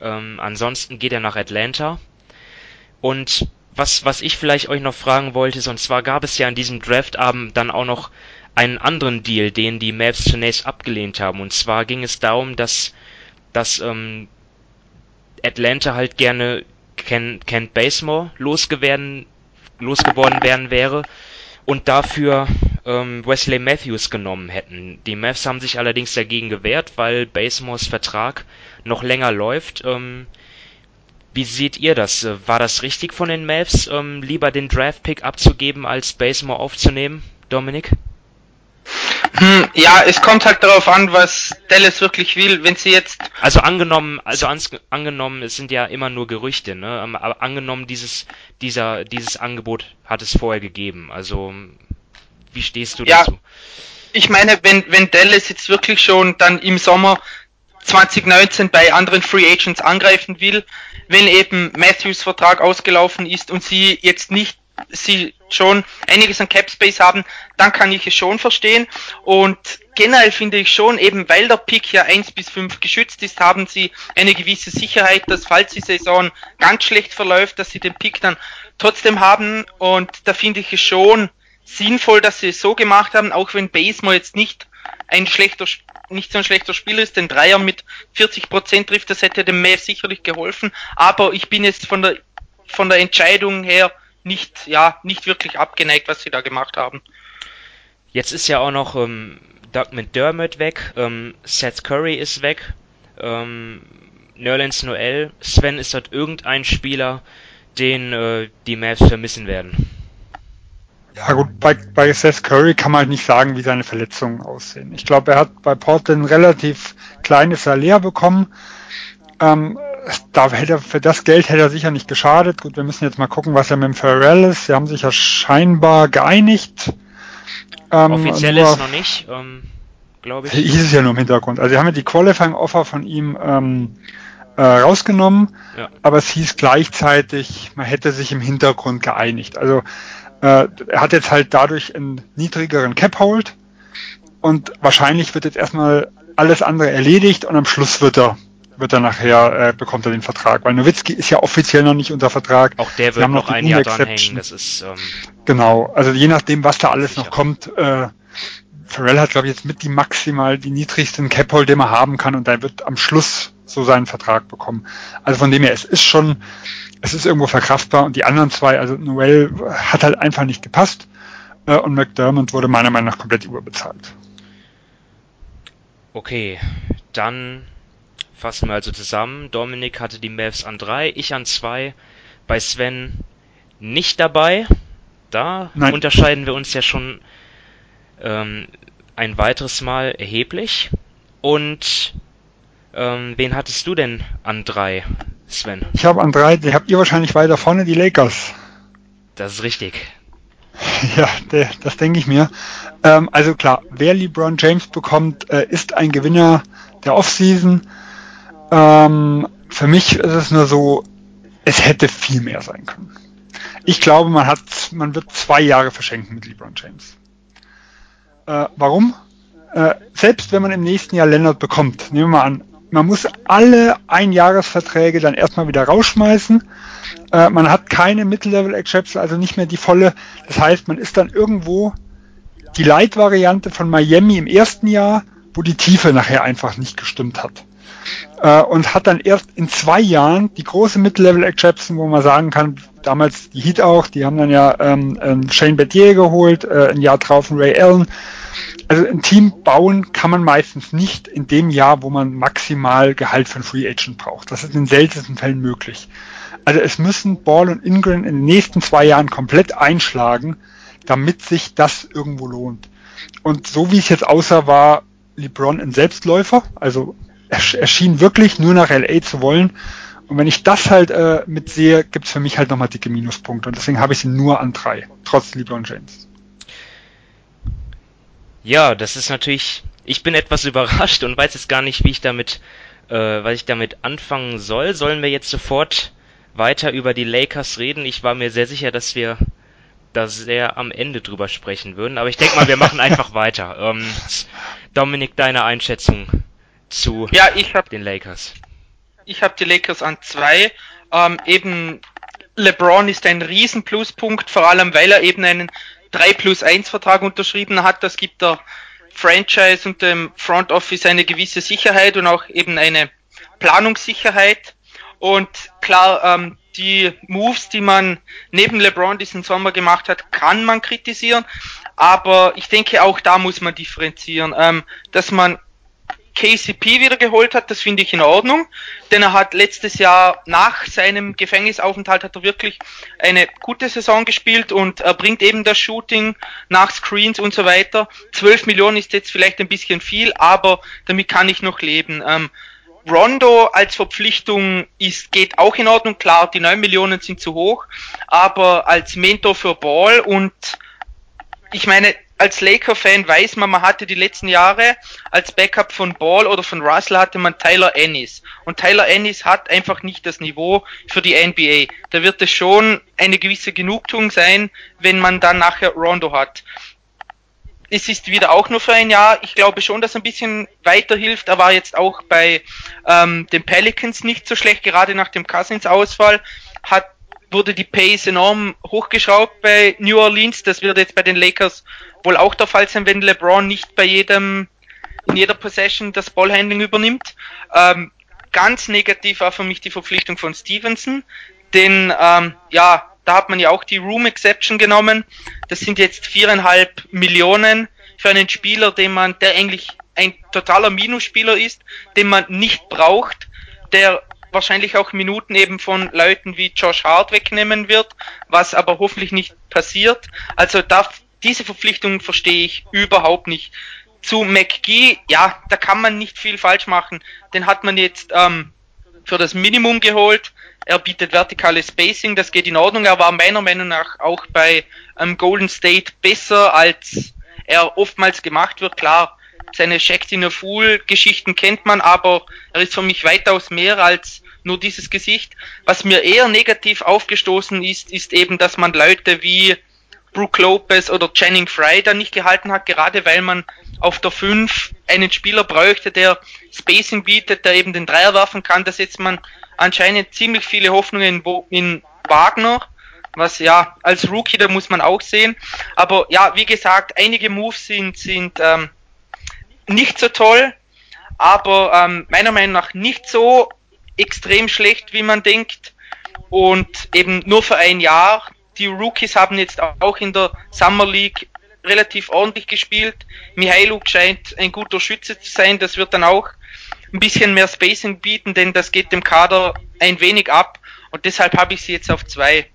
Ähm, ansonsten geht er nach Atlanta. Und was, was ich vielleicht euch noch fragen wollte, ist, und zwar gab es ja an diesem Draftabend dann auch noch einen anderen Deal, den die Mavs zunächst abgelehnt haben. Und zwar ging es darum, dass dass ähm, Atlanta halt gerne Ken, Kent Basemore losgeworden, losgeworden werden wäre und dafür ähm, Wesley Matthews genommen hätten. Die Mavs haben sich allerdings dagegen gewehrt, weil Basemores Vertrag noch länger läuft. Ähm, wie seht ihr das? War das richtig von den Mavs, ähm, lieber den Draft-Pick abzugeben, als Basemore aufzunehmen, Dominik? Hm, ja, es kommt halt darauf an, was Dallas wirklich will. Wenn sie jetzt. Also angenommen, also ans, angenommen, es sind ja immer nur Gerüchte, ne? Ähm, aber angenommen, dieses, dieser, dieses Angebot hat es vorher gegeben. Also wie stehst du ja, dazu? Ich meine, wenn, wenn Dallas jetzt wirklich schon dann im Sommer 2019 bei anderen Free Agents angreifen will, wenn eben Matthews Vertrag ausgelaufen ist und sie jetzt nicht sie schon einiges an Cap Space haben, dann kann ich es schon verstehen. Und generell finde ich schon, eben weil der Pick ja 1 bis 5 geschützt ist, haben sie eine gewisse Sicherheit, dass falls die Saison ganz schlecht verläuft, dass sie den Pick dann trotzdem haben. Und da finde ich es schon sinnvoll, dass sie es so gemacht haben, auch wenn Basemore jetzt nicht ein schlechter nicht so ein schlechter Spieler ist, den Dreier mit 40% trifft, das hätte dem Mavs sicherlich geholfen, aber ich bin jetzt von der von der Entscheidung her nicht, ja, nicht wirklich abgeneigt, was sie da gemacht haben. Jetzt ist ja auch noch ähm, Doug McDermott weg, ähm, Seth Curry ist weg, ähm, Nerlens Noel, Sven, ist dort irgendein Spieler, den äh, die Mavs vermissen werden? Ja gut, bei, bei Seth Curry kann man halt nicht sagen, wie seine Verletzungen aussehen. Ich glaube, er hat bei Portland ein relativ kleines Salär bekommen. Ähm, da hätte er, für das Geld hätte er sicher nicht geschadet. Gut, wir müssen jetzt mal gucken, was er mit dem Pharrell ist. Sie haben sich ja scheinbar geeinigt. Ähm, Offiziell ist noch nicht, ähm, glaube ich. Hieß es ja nur im Hintergrund. Also sie haben ja die Qualifying Offer von ihm ähm, äh, rausgenommen, ja. aber es hieß gleichzeitig, man hätte sich im Hintergrund geeinigt. Also äh, er hat jetzt halt dadurch einen niedrigeren Cap Hold und wahrscheinlich wird jetzt erstmal alles andere erledigt und am Schluss wird er wird er nachher, äh, bekommt er den Vertrag. Weil Nowitzki ist ja offiziell noch nicht unter Vertrag. Auch der wird noch, noch ein Jahr dranhängen. Das ist, ähm genau, also je nachdem, was da alles noch kommt, äh, Pharrell hat, glaube ich, jetzt mit die maximal die niedrigsten Cap-Hold, den man haben kann und dann wird am Schluss so seinen Vertrag bekommen. Also von dem her, es ist schon, es ist irgendwo verkraftbar und die anderen zwei, also Noel hat halt einfach nicht gepasst äh, und McDermott wurde meiner Meinung nach komplett überbezahlt. Okay, dann Fassen wir also zusammen. Dominik hatte die Mavs an drei, ich an zwei. Bei Sven nicht dabei. Da Nein. unterscheiden wir uns ja schon ähm, ein weiteres Mal erheblich. Und ähm, wen hattest du denn an drei, Sven? Ich habe an drei, die habt ihr wahrscheinlich weiter vorne, die Lakers. Das ist richtig. Ja, der, das denke ich mir. Ähm, also klar, wer LeBron James bekommt, äh, ist ein Gewinner der Offseason. Ähm, für mich ist es nur so, es hätte viel mehr sein können. Ich glaube, man hat, man wird zwei Jahre verschenken mit LeBron James. Äh, warum? Äh, selbst wenn man im nächsten Jahr Leonard bekommt, nehmen wir mal an, man muss alle Einjahresverträge dann erstmal wieder rausschmeißen. Äh, man hat keine Mid-Level Exception, also nicht mehr die volle. Das heißt, man ist dann irgendwo die Light-Variante von Miami im ersten Jahr, wo die Tiefe nachher einfach nicht gestimmt hat. Äh, und hat dann erst in zwei Jahren die große Mid-Level Exception, wo man sagen kann, damals die Heat auch, die haben dann ja ähm, ähm Shane Bettier geholt, äh, ein Jahr drauf Ray Allen also ein Team bauen kann man meistens nicht in dem Jahr, wo man maximal Gehalt einen Free Agent braucht. Das ist in seltensten Fällen möglich. Also es müssen Ball und Ingram in den nächsten zwei Jahren komplett einschlagen, damit sich das irgendwo lohnt. Und so wie es jetzt aussah, war LeBron ein Selbstläufer. Also er, schien wirklich nur nach LA zu wollen. Und wenn ich das halt äh, mitsehe, gibt's für mich halt nochmal dicke Minuspunkte. Und deswegen habe ich sie nur an drei, trotz LeBron James. Ja, das ist natürlich. Ich bin etwas überrascht und weiß jetzt gar nicht, wie ich damit, äh, was ich damit anfangen soll. Sollen wir jetzt sofort weiter über die Lakers reden? Ich war mir sehr sicher, dass wir da sehr am Ende drüber sprechen würden. Aber ich denke mal, wir machen einfach weiter. Ähm, Dominik, deine Einschätzung zu ja, ich hab, den Lakers. Ich habe die Lakers an zwei. Ähm, eben LeBron ist ein Riesenpluspunkt, vor allem weil er eben einen 3 plus 1 Vertrag unterschrieben hat. Das gibt der Franchise und dem Front Office eine gewisse Sicherheit und auch eben eine Planungssicherheit. Und klar, ähm, die Moves, die man neben LeBron diesen Sommer gemacht hat, kann man kritisieren. Aber ich denke, auch da muss man differenzieren. Ähm, dass man KCP wieder geholt hat, das finde ich in Ordnung, denn er hat letztes Jahr nach seinem Gefängnisaufenthalt hat er wirklich eine gute Saison gespielt und er bringt eben das Shooting nach Screens und so weiter. 12 Millionen ist jetzt vielleicht ein bisschen viel, aber damit kann ich noch leben. Ähm, Rondo als Verpflichtung ist, geht auch in Ordnung, klar, die 9 Millionen sind zu hoch, aber als Mentor für Ball und ich meine, als Laker-Fan weiß man, man hatte die letzten Jahre als Backup von Ball oder von Russell hatte man Tyler Ennis. Und Tyler Ennis hat einfach nicht das Niveau für die NBA. Da wird es schon eine gewisse Genugtuung sein, wenn man dann nachher Rondo hat. Es ist wieder auch nur für ein Jahr. Ich glaube schon, dass ein bisschen weiterhilft. Er war jetzt auch bei ähm, den Pelicans nicht so schlecht, gerade nach dem Cousins-Ausfall. Hat wurde die Pace enorm hochgeschraubt bei New Orleans. Das wird jetzt bei den Lakers wohl auch der Fall sein, wenn LeBron nicht bei jedem, in jeder Possession das Ballhandling übernimmt. Ähm, ganz negativ war für mich die Verpflichtung von Stevenson, denn ähm, ja, da hat man ja auch die Room Exception genommen. Das sind jetzt viereinhalb Millionen für einen Spieler, den man, der eigentlich ein totaler Minusspieler ist, den man nicht braucht, der wahrscheinlich auch Minuten eben von Leuten wie Josh Hart wegnehmen wird, was aber hoffentlich nicht passiert. Also da, diese Verpflichtung verstehe ich überhaupt nicht. Zu McGee, ja, da kann man nicht viel falsch machen. Den hat man jetzt ähm, für das Minimum geholt. Er bietet vertikale Spacing, das geht in Ordnung. Er war meiner Meinung nach auch bei ähm, Golden State besser, als er oftmals gemacht wird. Klar, seine Shaq in a Fool Geschichten kennt man, aber er ist für mich weitaus mehr als nur dieses Gesicht. Was mir eher negativ aufgestoßen ist, ist eben, dass man Leute wie Brooke Lopez oder Channing Fry da nicht gehalten hat, gerade weil man auf der 5 einen Spieler bräuchte, der Spacing bietet, der eben den Dreier werfen kann. Da setzt man anscheinend ziemlich viele Hoffnungen in Wagner, was ja als Rookie, da muss man auch sehen. Aber ja, wie gesagt, einige Moves sind, sind ähm, nicht so toll, aber ähm, meiner Meinung nach nicht so extrem schlecht, wie man denkt. Und eben nur für ein Jahr. Die Rookies haben jetzt auch in der Summer League relativ ordentlich gespielt. Mihailuk scheint ein guter Schütze zu sein. Das wird dann auch ein bisschen mehr Spacing bieten, denn das geht dem Kader ein wenig ab. Und deshalb habe ich sie jetzt auf zwei.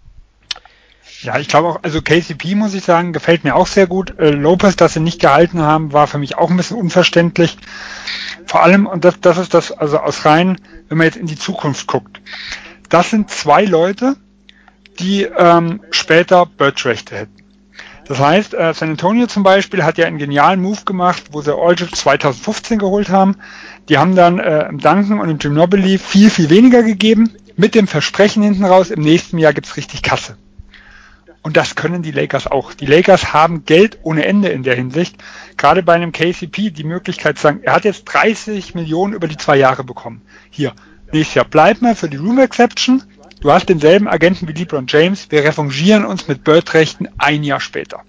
Ja, ich glaube auch, also KCP muss ich sagen, gefällt mir auch sehr gut. Äh, Lopez, dass sie nicht gehalten haben, war für mich auch ein bisschen unverständlich. Vor allem, und das, das ist das, also aus rein, wenn man jetzt in die Zukunft guckt. Das sind zwei Leute, die ähm, später Bird-Rechte hätten. Das heißt, äh, San Antonio zum Beispiel hat ja einen genialen Move gemacht, wo sie Aldridge 2015 geholt haben. Die haben dann äh, im Duncan und im Ginobili viel, viel weniger gegeben, mit dem Versprechen hinten raus, im nächsten Jahr gibt's richtig Kasse. Und das können die Lakers auch. Die Lakers haben Geld ohne Ende in der Hinsicht. Gerade bei einem KCP die Möglichkeit zu sagen, er hat jetzt 30 Millionen über die zwei Jahre bekommen. Hier, nächstes Jahr bleib mal für die Room Exception. Du hast denselben Agenten wie LeBron James. Wir refungieren uns mit Bird-Rechten ein Jahr später.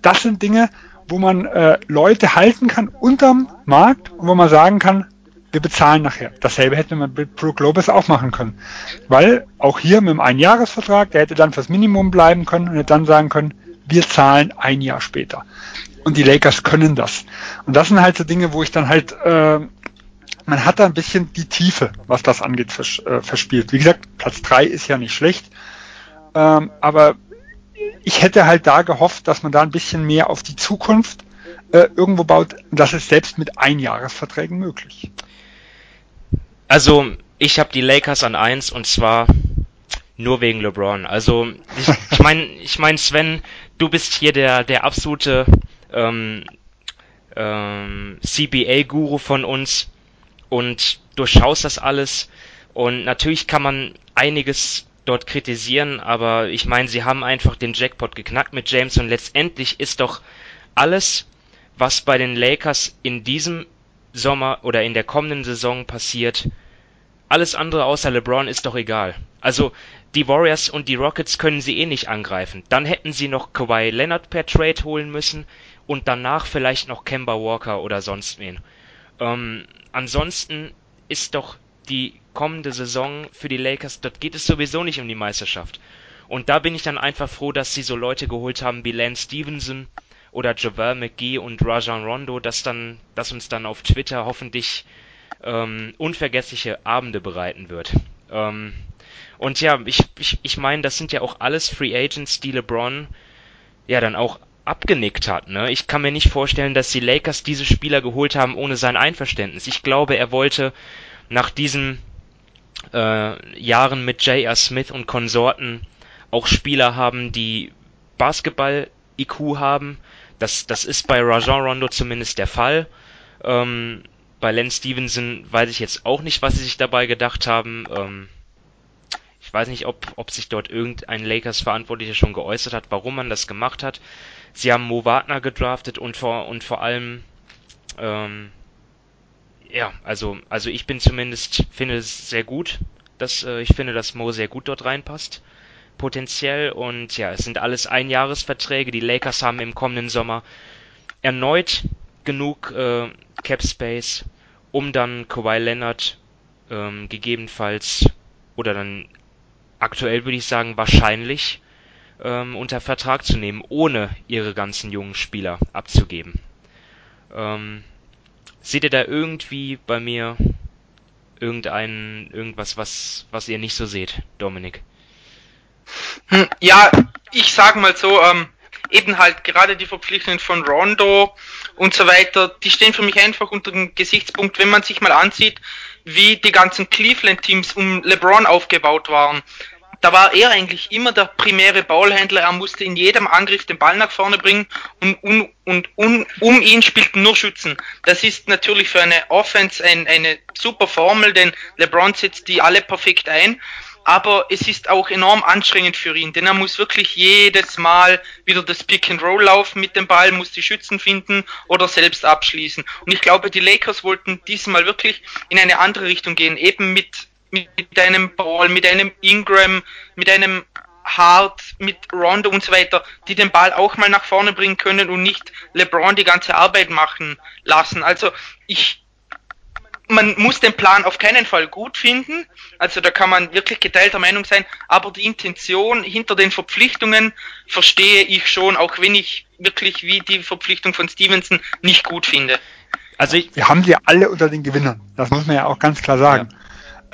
Das sind Dinge, wo man äh, Leute halten kann unterm Markt und wo man sagen kann, wir bezahlen nachher. Dasselbe hätte man mit Brook Lopez auch machen können. Weil auch hier mit einem Einjahresvertrag, der hätte dann fürs Minimum bleiben können und hätte dann sagen können, wir zahlen ein Jahr später. Und die Lakers können das. Und das sind halt so Dinge, wo ich dann halt, äh, man hat da ein bisschen die Tiefe, was das angeht, vers äh, verspielt. Wie gesagt, Platz drei ist ja nicht schlecht. Ähm, aber ich hätte halt da gehofft, dass man da ein bisschen mehr auf die Zukunft äh, irgendwo baut. Das ist selbst mit Einjahresverträgen möglich. Also, ich habe die Lakers an eins und zwar nur wegen LeBron. Also, ich, ich meine, ich mein, Sven, du bist hier der, der absolute ähm, ähm, CBA-Guru von uns und durchschaust das alles. Und natürlich kann man einiges dort kritisieren, aber ich meine, sie haben einfach den Jackpot geknackt mit James und letztendlich ist doch alles, was bei den Lakers in diesem Sommer oder in der kommenden Saison passiert, alles andere außer LeBron ist doch egal. Also die Warriors und die Rockets können sie eh nicht angreifen. Dann hätten sie noch Kawhi Leonard per Trade holen müssen und danach vielleicht noch Kemba Walker oder sonst wen. Ähm, ansonsten ist doch die kommende Saison für die Lakers, dort geht es sowieso nicht um die Meisterschaft. Und da bin ich dann einfach froh, dass sie so Leute geholt haben wie Lance Stevenson oder Javel McGee und Rajan Rondo, dass dann, dass uns dann auf Twitter hoffentlich ähm, unvergessliche Abende bereiten wird. Ähm, und ja, ich, ich, ich meine, das sind ja auch alles Free Agents, die LeBron ja dann auch abgenickt hat. Ne? Ich kann mir nicht vorstellen, dass die Lakers diese Spieler geholt haben ohne sein Einverständnis. Ich glaube, er wollte nach diesen äh, Jahren mit J.R. Smith und Konsorten auch Spieler haben, die Basketball-IQ haben, das, das ist bei Rajon Rondo zumindest der Fall. Ähm, bei Len Stevenson weiß ich jetzt auch nicht, was sie sich dabei gedacht haben. Ähm, ich weiß nicht, ob, ob sich dort irgendein Lakers-Verantwortlicher schon geäußert hat, warum man das gemacht hat. Sie haben Mo Wagner gedraftet und vor, und vor allem, ähm, ja, also, also ich bin zumindest, finde es sehr gut, dass, äh, ich finde, dass Mo sehr gut dort reinpasst potenziell und ja, es sind alles Einjahresverträge. Die Lakers haben im kommenden Sommer erneut genug äh, Cap Space, um dann Kawhi Leonard ähm, gegebenenfalls oder dann aktuell würde ich sagen wahrscheinlich ähm, unter Vertrag zu nehmen, ohne ihre ganzen jungen Spieler abzugeben. Ähm, seht ihr da irgendwie bei mir irgendein irgendwas, was was ihr nicht so seht, Dominik? Hm, ja, ich sag mal so, ähm, eben halt gerade die Verpflichtungen von Rondo und so weiter, die stehen für mich einfach unter dem Gesichtspunkt, wenn man sich mal ansieht, wie die ganzen Cleveland-Teams um LeBron aufgebaut waren. Da war er eigentlich immer der primäre Ballhändler. Er musste in jedem Angriff den Ball nach vorne bringen und, und, und, und um ihn spielten nur Schützen. Das ist natürlich für eine Offense ein, eine super Formel, denn LeBron setzt die alle perfekt ein aber es ist auch enorm anstrengend für ihn, denn er muss wirklich jedes Mal wieder das Pick and Roll laufen mit dem Ball, muss die Schützen finden oder selbst abschließen. Und ich glaube, die Lakers wollten diesmal wirklich in eine andere Richtung gehen, eben mit, mit einem Ball, mit einem Ingram, mit einem Hart, mit Rondo und so weiter, die den Ball auch mal nach vorne bringen können und nicht LeBron die ganze Arbeit machen lassen. Also ich, man muss den Plan auf keinen Fall gut finden, also da kann man wirklich geteilter Meinung sein, aber die Intention hinter den Verpflichtungen verstehe ich schon, auch wenn ich wirklich wie die Verpflichtung von Stevenson nicht gut finde. Also ich, wir haben sie alle unter den Gewinnern, das muss man ja auch ganz klar sagen. Ja.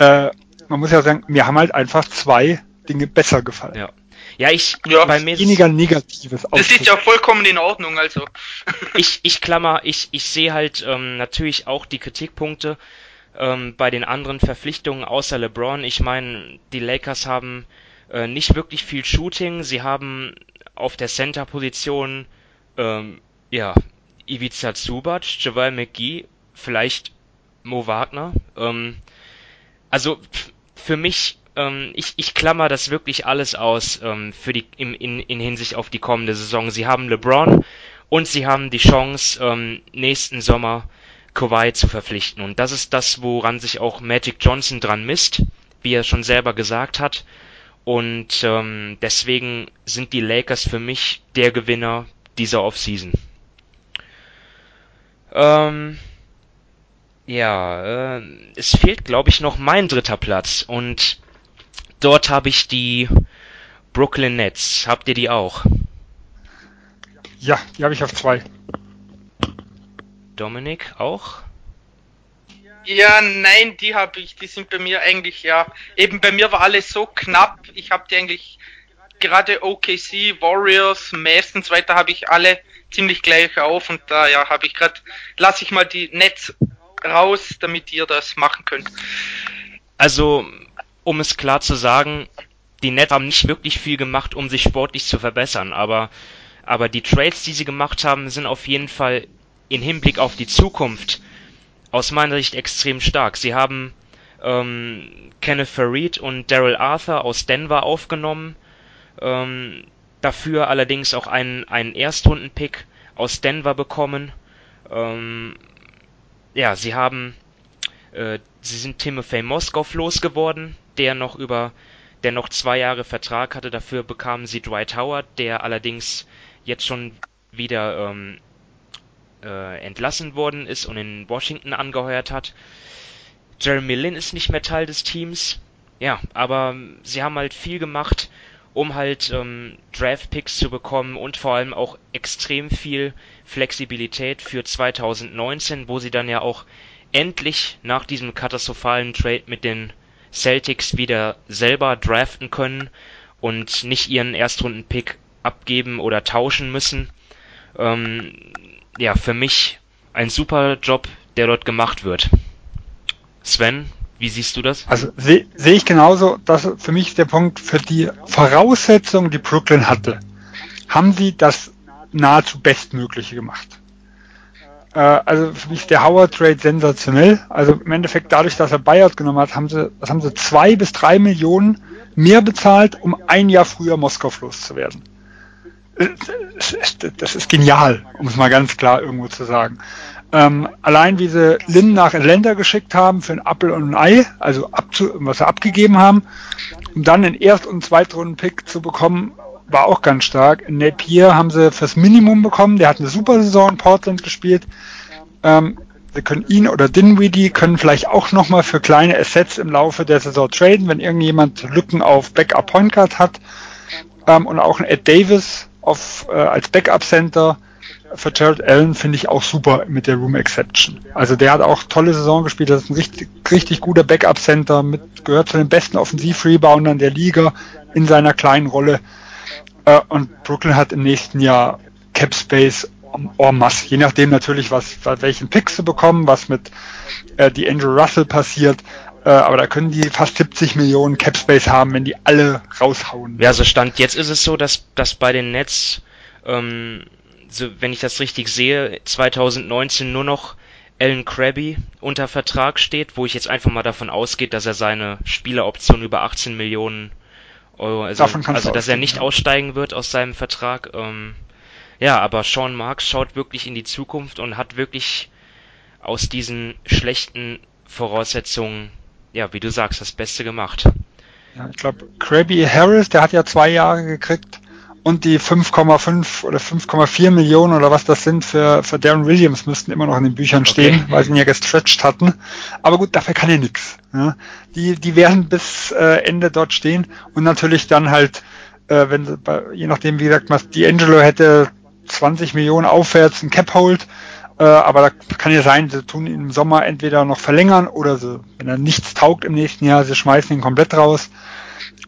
Äh, man muss ja sagen, mir haben halt einfach zwei Dinge besser gefallen. Ja. Ja, ich ja, bei mir weniger Negatives. Das ist ja vollkommen in Ordnung, also. ich ich klammer, ich ich sehe halt ähm, natürlich auch die Kritikpunkte ähm, bei den anderen Verpflichtungen außer LeBron. Ich meine, die Lakers haben äh, nicht wirklich viel Shooting. Sie haben auf der Center-Position ähm, ja, Ivica Zubac, Javal McGee, vielleicht Mo Wagner. Ähm, also für mich, ähm, ich, ich klammer das wirklich alles aus ähm, für die in, in, in Hinsicht auf die kommende Saison. Sie haben LeBron und sie haben die Chance, ähm, nächsten Sommer Kawhi zu verpflichten. Und das ist das, woran sich auch Magic Johnson dran misst, wie er schon selber gesagt hat. Und ähm, deswegen sind die Lakers für mich der Gewinner dieser Offseason. Ähm, ja, äh, es fehlt, glaube ich, noch mein dritter Platz. Und dort habe ich die Brooklyn Nets. Habt ihr die auch? Ja, die habe ich auf zwei. Dominik auch? Ja, nein, die habe ich, die sind bei mir eigentlich, ja, eben bei mir war alles so knapp, ich habe die eigentlich gerade OKC, Warriors, Mavs und so weiter habe ich alle ziemlich gleich auf und da ja habe ich gerade, lasse ich mal die Netz raus, damit ihr das machen könnt. Also, um es klar zu sagen, die Nets haben nicht wirklich viel gemacht, um sich sportlich zu verbessern, aber, aber die Trades, die sie gemacht haben, sind auf jeden Fall in Hinblick auf die Zukunft aus meiner Sicht extrem stark. Sie haben ähm, Kenneth Farid und Daryl Arthur aus Denver aufgenommen, ähm, dafür allerdings auch einen, einen Erstrunden-Pick aus Denver bekommen. Ähm, ja, sie haben, äh, sie sind Timothy Moskow losgeworden, der noch über, der noch zwei Jahre Vertrag hatte. Dafür bekamen sie Dwight Howard, der allerdings jetzt schon wieder ähm, äh, entlassen worden ist und in Washington angeheuert hat. Jeremy Lin ist nicht mehr Teil des Teams. Ja, aber sie haben halt viel gemacht, um halt ähm, Draft-Picks zu bekommen und vor allem auch extrem viel Flexibilität für 2019, wo sie dann ja auch endlich nach diesem katastrophalen Trade mit den Celtics wieder selber draften können und nicht ihren Erstrunden-Pick abgeben oder tauschen müssen. Ähm, ja, für mich ein super Job, der dort gemacht wird. Sven, wie siehst du das? Also sehe seh ich genauso, dass für mich der Punkt für die Voraussetzungen, die Brooklyn hatte, haben sie das nahezu Bestmögliche gemacht. Äh, also für mich der Howard Trade sensationell. Also im Endeffekt dadurch, dass er Buyout genommen hat, haben sie, was haben sie zwei bis drei Millionen mehr bezahlt, um ein Jahr früher Moskau loszuwerden das ist genial, um es mal ganz klar irgendwo zu sagen. Ähm, allein wie sie Lynn nach Atlanta geschickt haben für ein Apple und ein Ei, also abzu, was sie abgegeben haben, um dann den Erst- und Zweitrunden-Pick zu bekommen, war auch ganz stark. Napier haben sie fürs Minimum bekommen, der hat eine super Saison in Portland gespielt. Ähm, sie können ihn oder Dinwiddie können vielleicht auch nochmal für kleine Assets im Laufe der Saison traden, wenn irgendjemand Lücken auf Backup Point Guard hat. Ähm, und auch ein Ed Davis auf, äh, als Backup-Center für Jared Allen finde ich auch super mit der Room Exception. Also der hat auch tolle Saison gespielt, das ist ein richtig, richtig guter Backup-Center, mit, gehört zu den besten Offensiv-Reboundern der Liga in seiner kleinen Rolle. Äh, und Brooklyn hat im nächsten Jahr Cap Space en masse, je nachdem natürlich, was, welchen Picks sie bekommen, was mit äh, die Andrew Russell passiert. Äh, aber da können die fast 70 Millionen Cap Space haben, wenn die alle raushauen. Ja, so Stand jetzt ist es so, dass, dass bei den Nets, ähm, so, wenn ich das richtig sehe, 2019 nur noch Alan Krabby unter Vertrag steht, wo ich jetzt einfach mal davon ausgehe, dass er seine Spieleroption über 18 Millionen Euro, also, also dass er nicht ja. aussteigen wird aus seinem Vertrag. Ähm, ja, aber Sean Marks schaut wirklich in die Zukunft und hat wirklich aus diesen schlechten Voraussetzungen ja, wie du sagst, das Beste gemacht. Ja, ich glaube, Krabby Harris, der hat ja zwei Jahre gekriegt und die 5,5 oder 5,4 Millionen oder was das sind für, für Darren Williams müssten immer noch in den Büchern stehen, okay. weil sie ihn ja gestretched hatten. Aber gut, dafür kann er nichts. Ja. Die, die werden bis äh, Ende dort stehen und natürlich dann halt, äh, wenn je nachdem, wie gesagt, was D'Angelo hätte 20 Millionen aufwärts ein Cap Hold äh, aber da kann ja sein, sie tun ihn im Sommer entweder noch verlängern oder sie, wenn er nichts taugt im nächsten Jahr, sie schmeißen ihn komplett raus.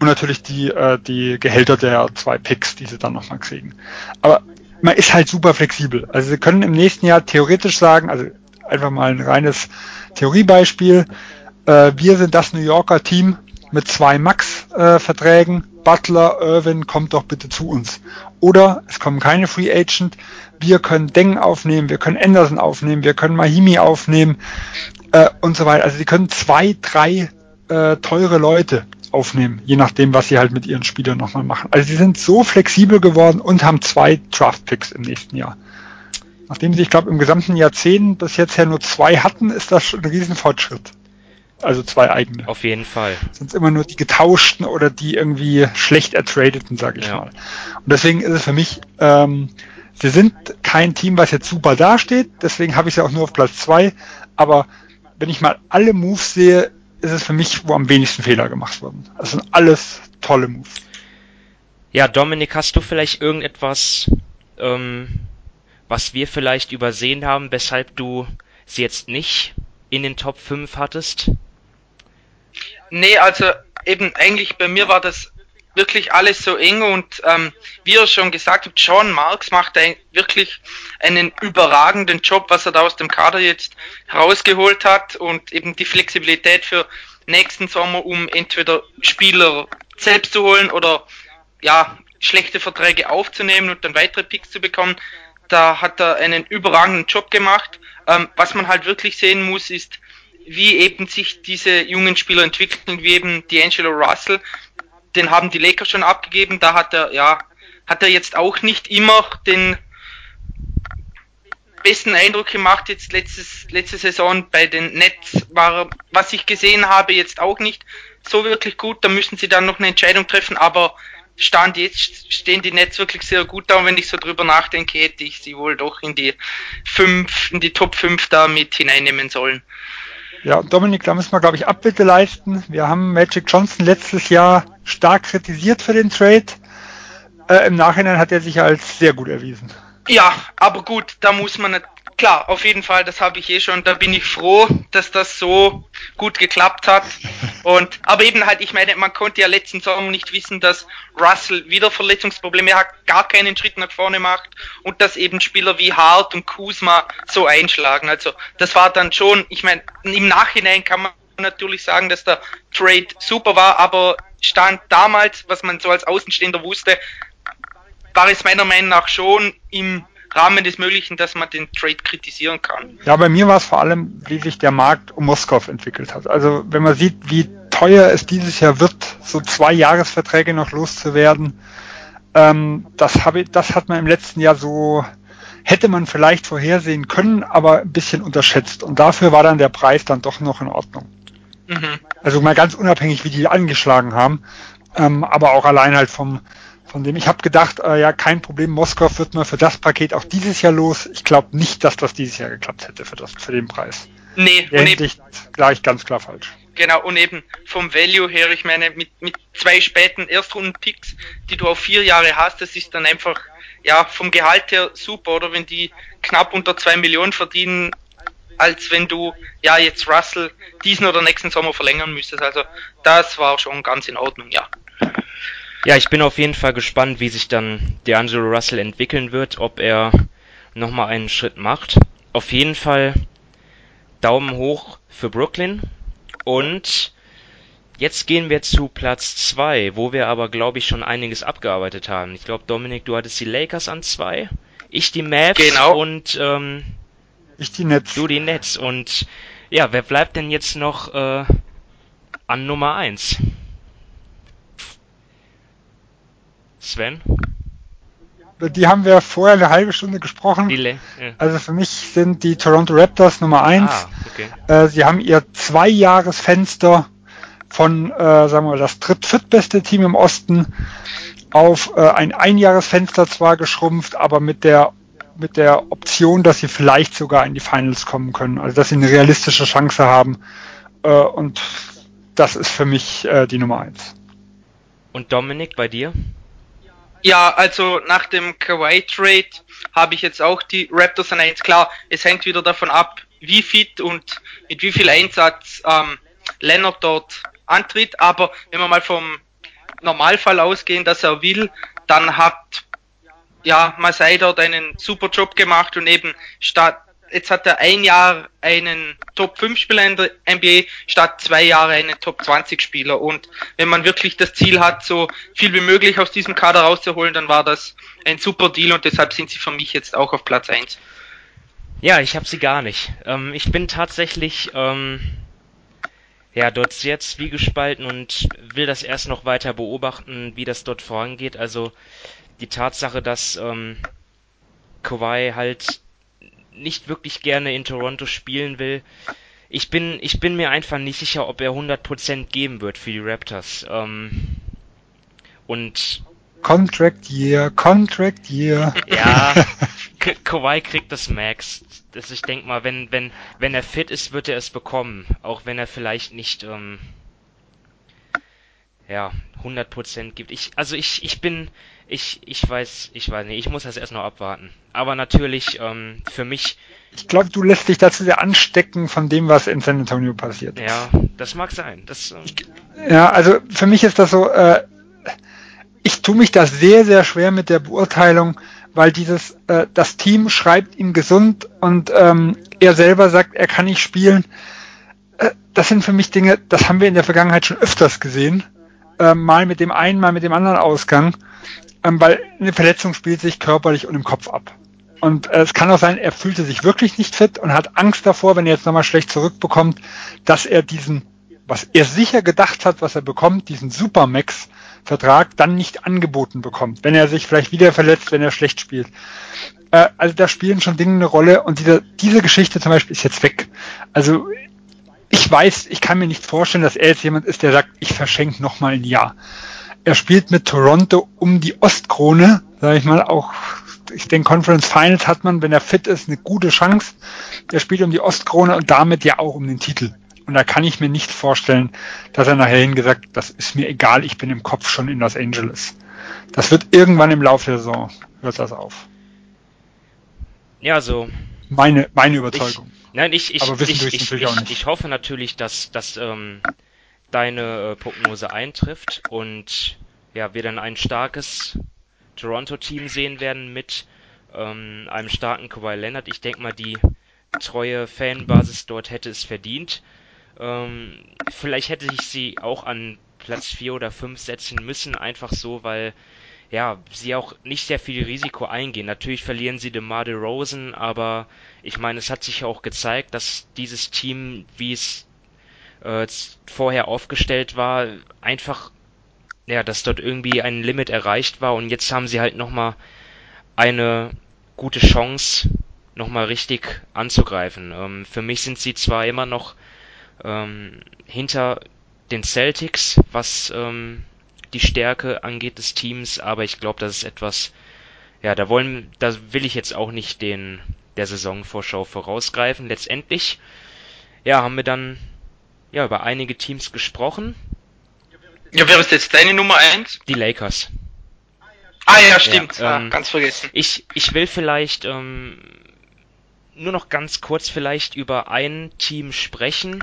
Und natürlich die, äh, die Gehälter der zwei Picks, die sie dann nochmal kriegen. Aber man ist halt super flexibel. Also sie können im nächsten Jahr theoretisch sagen, also einfach mal ein reines Theoriebeispiel, äh, wir sind das New Yorker Team, mit zwei Max-Verträgen. Äh, Butler, Irvin, kommt doch bitte zu uns. Oder es kommen keine Free Agent. Wir können Deng aufnehmen, wir können Anderson aufnehmen, wir können Mahimi aufnehmen äh, und so weiter. Also sie können zwei, drei äh, teure Leute aufnehmen, je nachdem, was sie halt mit ihren Spielern nochmal machen. Also sie sind so flexibel geworden und haben zwei Draft-Picks im nächsten Jahr. Nachdem sie, ich glaube, im gesamten Jahrzehnt bis jetzt ja nur zwei hatten, ist das schon ein Riesenfortschritt. Also zwei eigene. Auf jeden Fall. Sind immer nur die getauschten oder die irgendwie schlecht ertradeten, sage ich ja. mal. Und deswegen ist es für mich, ähm, sie sind kein Team, was jetzt super dasteht, deswegen habe ich sie auch nur auf Platz zwei. Aber wenn ich mal alle Moves sehe, ist es für mich, wo am wenigsten Fehler gemacht wurden. Das sind alles tolle Moves. Ja, Dominik, hast du vielleicht irgendetwas, ähm, was wir vielleicht übersehen haben, weshalb du sie jetzt nicht in den Top 5 hattest? Nee, also eben eigentlich bei mir war das wirklich alles so eng und ähm, wie ihr schon gesagt habt, John Marks macht ein, wirklich einen überragenden Job, was er da aus dem Kader jetzt rausgeholt hat und eben die Flexibilität für nächsten Sommer, um entweder Spieler selbst zu holen oder ja, schlechte Verträge aufzunehmen und dann weitere Picks zu bekommen. Da hat er einen überragenden Job gemacht. Ähm, was man halt wirklich sehen muss, ist, wie eben sich diese jungen Spieler entwickeln, wie eben D'Angelo Russell, den haben die Lakers schon abgegeben, da hat er, ja, hat er jetzt auch nicht immer den besten Eindruck gemacht, jetzt letztes, letzte Saison bei den Nets war, was ich gesehen habe, jetzt auch nicht so wirklich gut, da müssen sie dann noch eine Entscheidung treffen, aber Stand jetzt stehen die Nets wirklich sehr gut da und wenn ich so drüber nachdenke, hätte ich sie wohl doch in die fünf, in die Top 5 da mit hineinnehmen sollen. Ja, Dominik, da müssen wir, glaube ich, Abbitte leisten. Wir haben Magic Johnson letztes Jahr stark kritisiert für den Trade. Äh, Im Nachhinein hat er sich als sehr gut erwiesen. Ja, aber gut, da muss man nicht, klar, auf jeden Fall, das habe ich eh schon, da bin ich froh, dass das so gut geklappt hat. Und, aber eben halt, ich meine, man konnte ja letzten Sommer nicht wissen, dass Russell wieder Verletzungsprobleme hat, gar keinen Schritt nach vorne macht und dass eben Spieler wie Hart und Kuzma so einschlagen. Also, das war dann schon, ich meine, im Nachhinein kann man natürlich sagen, dass der Trade super war, aber stand damals, was man so als Außenstehender wusste, war es meiner Meinung nach schon im Rahmen des Möglichen, dass man den Trade kritisieren kann. Ja, bei mir war es vor allem, wie sich der Markt um Moskau entwickelt hat. Also wenn man sieht, wie teuer es dieses Jahr wird, so zwei Jahresverträge noch loszuwerden, ähm, das, habe, das hat man im letzten Jahr so, hätte man vielleicht vorhersehen können, aber ein bisschen unterschätzt. Und dafür war dann der Preis dann doch noch in Ordnung. Mhm. Also mal ganz unabhängig, wie die angeschlagen haben, ähm, aber auch allein halt vom, von dem ich habe gedacht, äh, ja, kein Problem, Moskau wird mal für das Paket auch dieses Jahr los. Ich glaube nicht, dass das dieses Jahr geklappt hätte für, das, für den Preis. Nee, und eben, gleich ganz klar falsch. Genau, und eben vom Value her, ich meine, mit, mit zwei späten Erstrunden-Picks, die du auf vier Jahre hast, das ist dann einfach, ja, vom Gehalt her super, oder wenn die knapp unter zwei Millionen verdienen, als wenn du, ja, jetzt Russell diesen oder nächsten Sommer verlängern müsstest. Also, das war schon ganz in Ordnung, ja. Ja, ich bin auf jeden Fall gespannt, wie sich dann D'Angelo Russell entwickeln wird, ob er nochmal einen Schritt macht. Auf jeden Fall Daumen hoch für Brooklyn. Und jetzt gehen wir zu Platz 2, wo wir aber, glaube ich, schon einiges abgearbeitet haben. Ich glaube, Dominik, du hattest die Lakers an 2, ich die Mavs genau. und ähm, ich die Nets. Du die Nets. Und ja, wer bleibt denn jetzt noch äh, an Nummer 1? Sven? Die haben wir vorher eine halbe Stunde gesprochen. Die, ja. Also für mich sind die Toronto Raptors Nummer eins. Ah, okay. äh, sie haben ihr Zwei-Jahres-Fenster von, äh, sagen wir mal, das dritt-viertbeste Team im Osten auf äh, ein Einjahresfenster zwar geschrumpft, aber mit der mit der Option, dass sie vielleicht sogar in die Finals kommen können. Also dass sie eine realistische Chance haben. Äh, und das ist für mich äh, die Nummer eins. Und Dominik, bei dir? Ja, also nach dem Kawhi Trade habe ich jetzt auch die Raptors an 1. Klar, es hängt wieder davon ab, wie fit und mit wie viel Einsatz ähm, Leonard dort antritt. Aber wenn wir mal vom Normalfall ausgehen, dass er will, dann hat ja Masai dort einen super Job gemacht und eben statt jetzt hat er ein Jahr einen Top 5 Spieler in der NBA statt zwei Jahre einen Top 20 Spieler. Und wenn man wirklich das Ziel hat, so viel wie möglich aus diesem Kader rauszuholen, dann war das ein super Deal und deshalb sind sie für mich jetzt auch auf Platz 1. Ja, ich habe sie gar nicht. Ähm, ich bin tatsächlich ähm, ja dort sehr zwiegespalten und will das erst noch weiter beobachten, wie das dort vorangeht. Also die Tatsache, dass ähm, Kawhi halt nicht wirklich gerne in Toronto spielen will. Ich bin, ich bin mir einfach nicht sicher, ob er 100% geben wird für die Raptors. Ähm, und Contract Year, Contract Year. Ja, Ka Kawhi kriegt das Max. Das, ich denke mal, wenn, wenn, wenn er fit ist, wird er es bekommen. Auch wenn er vielleicht nicht, ähm, ja, 100% gibt. Ich, also ich, ich bin, ich, ich weiß, ich weiß nicht, ich muss das erst noch abwarten. Aber natürlich, ähm, für mich. Ich glaube, du lässt dich dazu sehr anstecken von dem, was in San Antonio passiert. Ja, das mag sein. Das, ähm ja, also für mich ist das so, äh, ich tue mich da sehr, sehr schwer mit der Beurteilung, weil dieses, äh, das Team schreibt ihn gesund und ähm, er selber sagt, er kann nicht spielen. Äh, das sind für mich Dinge, das haben wir in der Vergangenheit schon öfters gesehen. Äh, mal mit dem einen, mal mit dem anderen Ausgang. Ähm, weil eine Verletzung spielt sich körperlich und im Kopf ab. Und äh, es kann auch sein, er fühlte sich wirklich nicht fit und hat Angst davor, wenn er jetzt nochmal schlecht zurückbekommt, dass er diesen, was er sicher gedacht hat, was er bekommt, diesen Supermax-Vertrag dann nicht angeboten bekommt, wenn er sich vielleicht wieder verletzt, wenn er schlecht spielt. Äh, also da spielen schon Dinge eine Rolle und diese, diese Geschichte zum Beispiel ist jetzt weg. Also ich weiß, ich kann mir nicht vorstellen, dass er jetzt jemand ist, der sagt, ich verschenke nochmal ein Jahr er spielt mit Toronto um die Ostkrone, sage ich mal, auch ich denke, Conference Finals hat man, wenn er fit ist, eine gute Chance. Er spielt um die Ostkrone und damit ja auch um den Titel. Und da kann ich mir nicht vorstellen, dass er nachher hingesagt, das ist mir egal, ich bin im Kopf schon in Los Angeles. Das wird irgendwann im Laufe der Saison, hört das auf. Ja, so. Meine, meine Überzeugung. Ich, nein, ich, ich, ich, ich, ich, ich, hoffe natürlich, dass, dass ähm, deine äh, Prognose eintrifft und ja, wir dann ein starkes Toronto-Team sehen werden mit ähm, einem starken Kawhi Leonard. Ich denke mal, die treue Fanbasis dort hätte es verdient. Ähm, vielleicht hätte ich sie auch an Platz 4 oder 5 setzen müssen, einfach so, weil ja, sie auch nicht sehr viel Risiko eingehen. Natürlich verlieren sie DeMar DeRozan, aber ich meine, es hat sich auch gezeigt, dass dieses Team, wie es äh, vorher aufgestellt war, einfach, ja, dass dort irgendwie ein Limit erreicht war und jetzt haben sie halt nochmal eine gute Chance, nochmal richtig anzugreifen. Ähm, für mich sind sie zwar immer noch ähm, hinter den Celtics, was ähm, die Stärke angeht des Teams, aber ich glaube, das ist etwas, ja, da wollen, da will ich jetzt auch nicht den der Saisonvorschau vorausgreifen. Letztendlich, ja, haben wir dann ja, über einige Teams gesprochen. Ja, wer ist jetzt deine Nummer 1? Die Lakers. Ah ja, stimmt. Ja, ähm, ah, ganz vergessen. Ich, ich will vielleicht ähm, nur noch ganz kurz vielleicht über ein Team sprechen.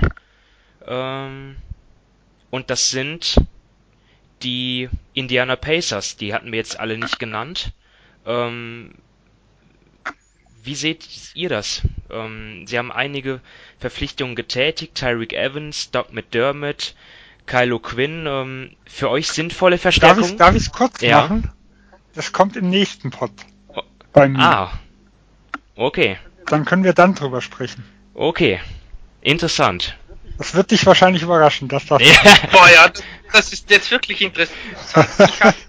Ähm, und das sind die Indiana Pacers. Die hatten wir jetzt alle nicht genannt. Ähm, wie seht ihr das? Ähm, sie haben einige Verpflichtungen getätigt. Tyreek Evans, Doug McDermott, Kylo Quinn. Ähm, für euch sinnvolle Verstärkungen? Darf ich es kurz ja. machen? Das kommt im nächsten Pod. Oh. Bei mir. Ah. Okay. Dann können wir dann drüber sprechen. Okay. Interessant. Das wird dich wahrscheinlich überraschen, dass das. Ja. Boah, ja, das ist jetzt wirklich interessant.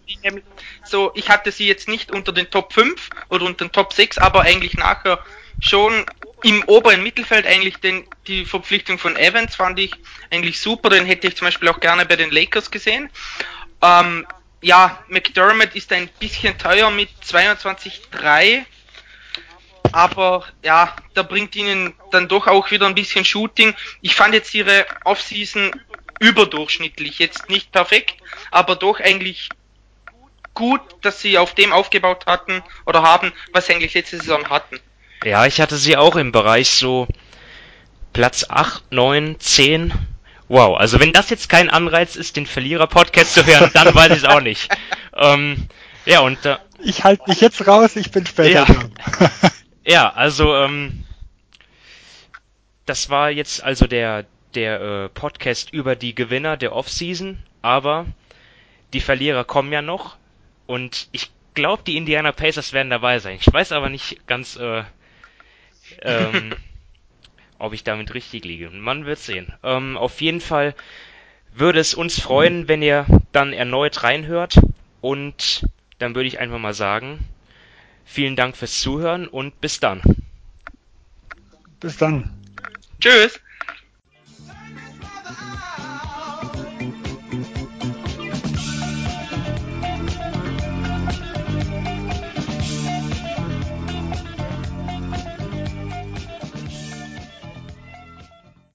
Ich die nämlich so, ich hatte sie jetzt nicht unter den Top 5 oder unter den Top 6, aber eigentlich nachher schon im oberen Mittelfeld eigentlich den, die Verpflichtung von Evans fand ich eigentlich super, den hätte ich zum Beispiel auch gerne bei den Lakers gesehen. Ähm, ja, McDermott ist ein bisschen teuer mit 22,3, aber ja, da bringt ihnen dann doch auch wieder ein bisschen Shooting. Ich fand jetzt ihre Offseason überdurchschnittlich, jetzt nicht perfekt, aber doch eigentlich gut, dass sie auf dem aufgebaut hatten oder haben, was sie eigentlich letzte Saison hatten. Ja, ich hatte sie auch im Bereich so Platz 8, 9, 10. Wow, also wenn das jetzt kein Anreiz ist, den Verlierer-Podcast zu hören, dann weiß ich es auch nicht. Ähm, ja, und äh, Ich halte mich jetzt raus, ich bin später ja. ja, also ähm, das war jetzt also der, der äh, Podcast über die Gewinner der Offseason, aber die Verlierer kommen ja noch und ich glaube, die Indiana Pacers werden dabei sein. Ich weiß aber nicht ganz, äh, ähm, ob ich damit richtig liege. Man wird sehen. Ähm, auf jeden Fall würde es uns freuen, wenn ihr dann erneut reinhört und dann würde ich einfach mal sagen, vielen Dank fürs Zuhören und bis dann. Bis dann. Tschüss.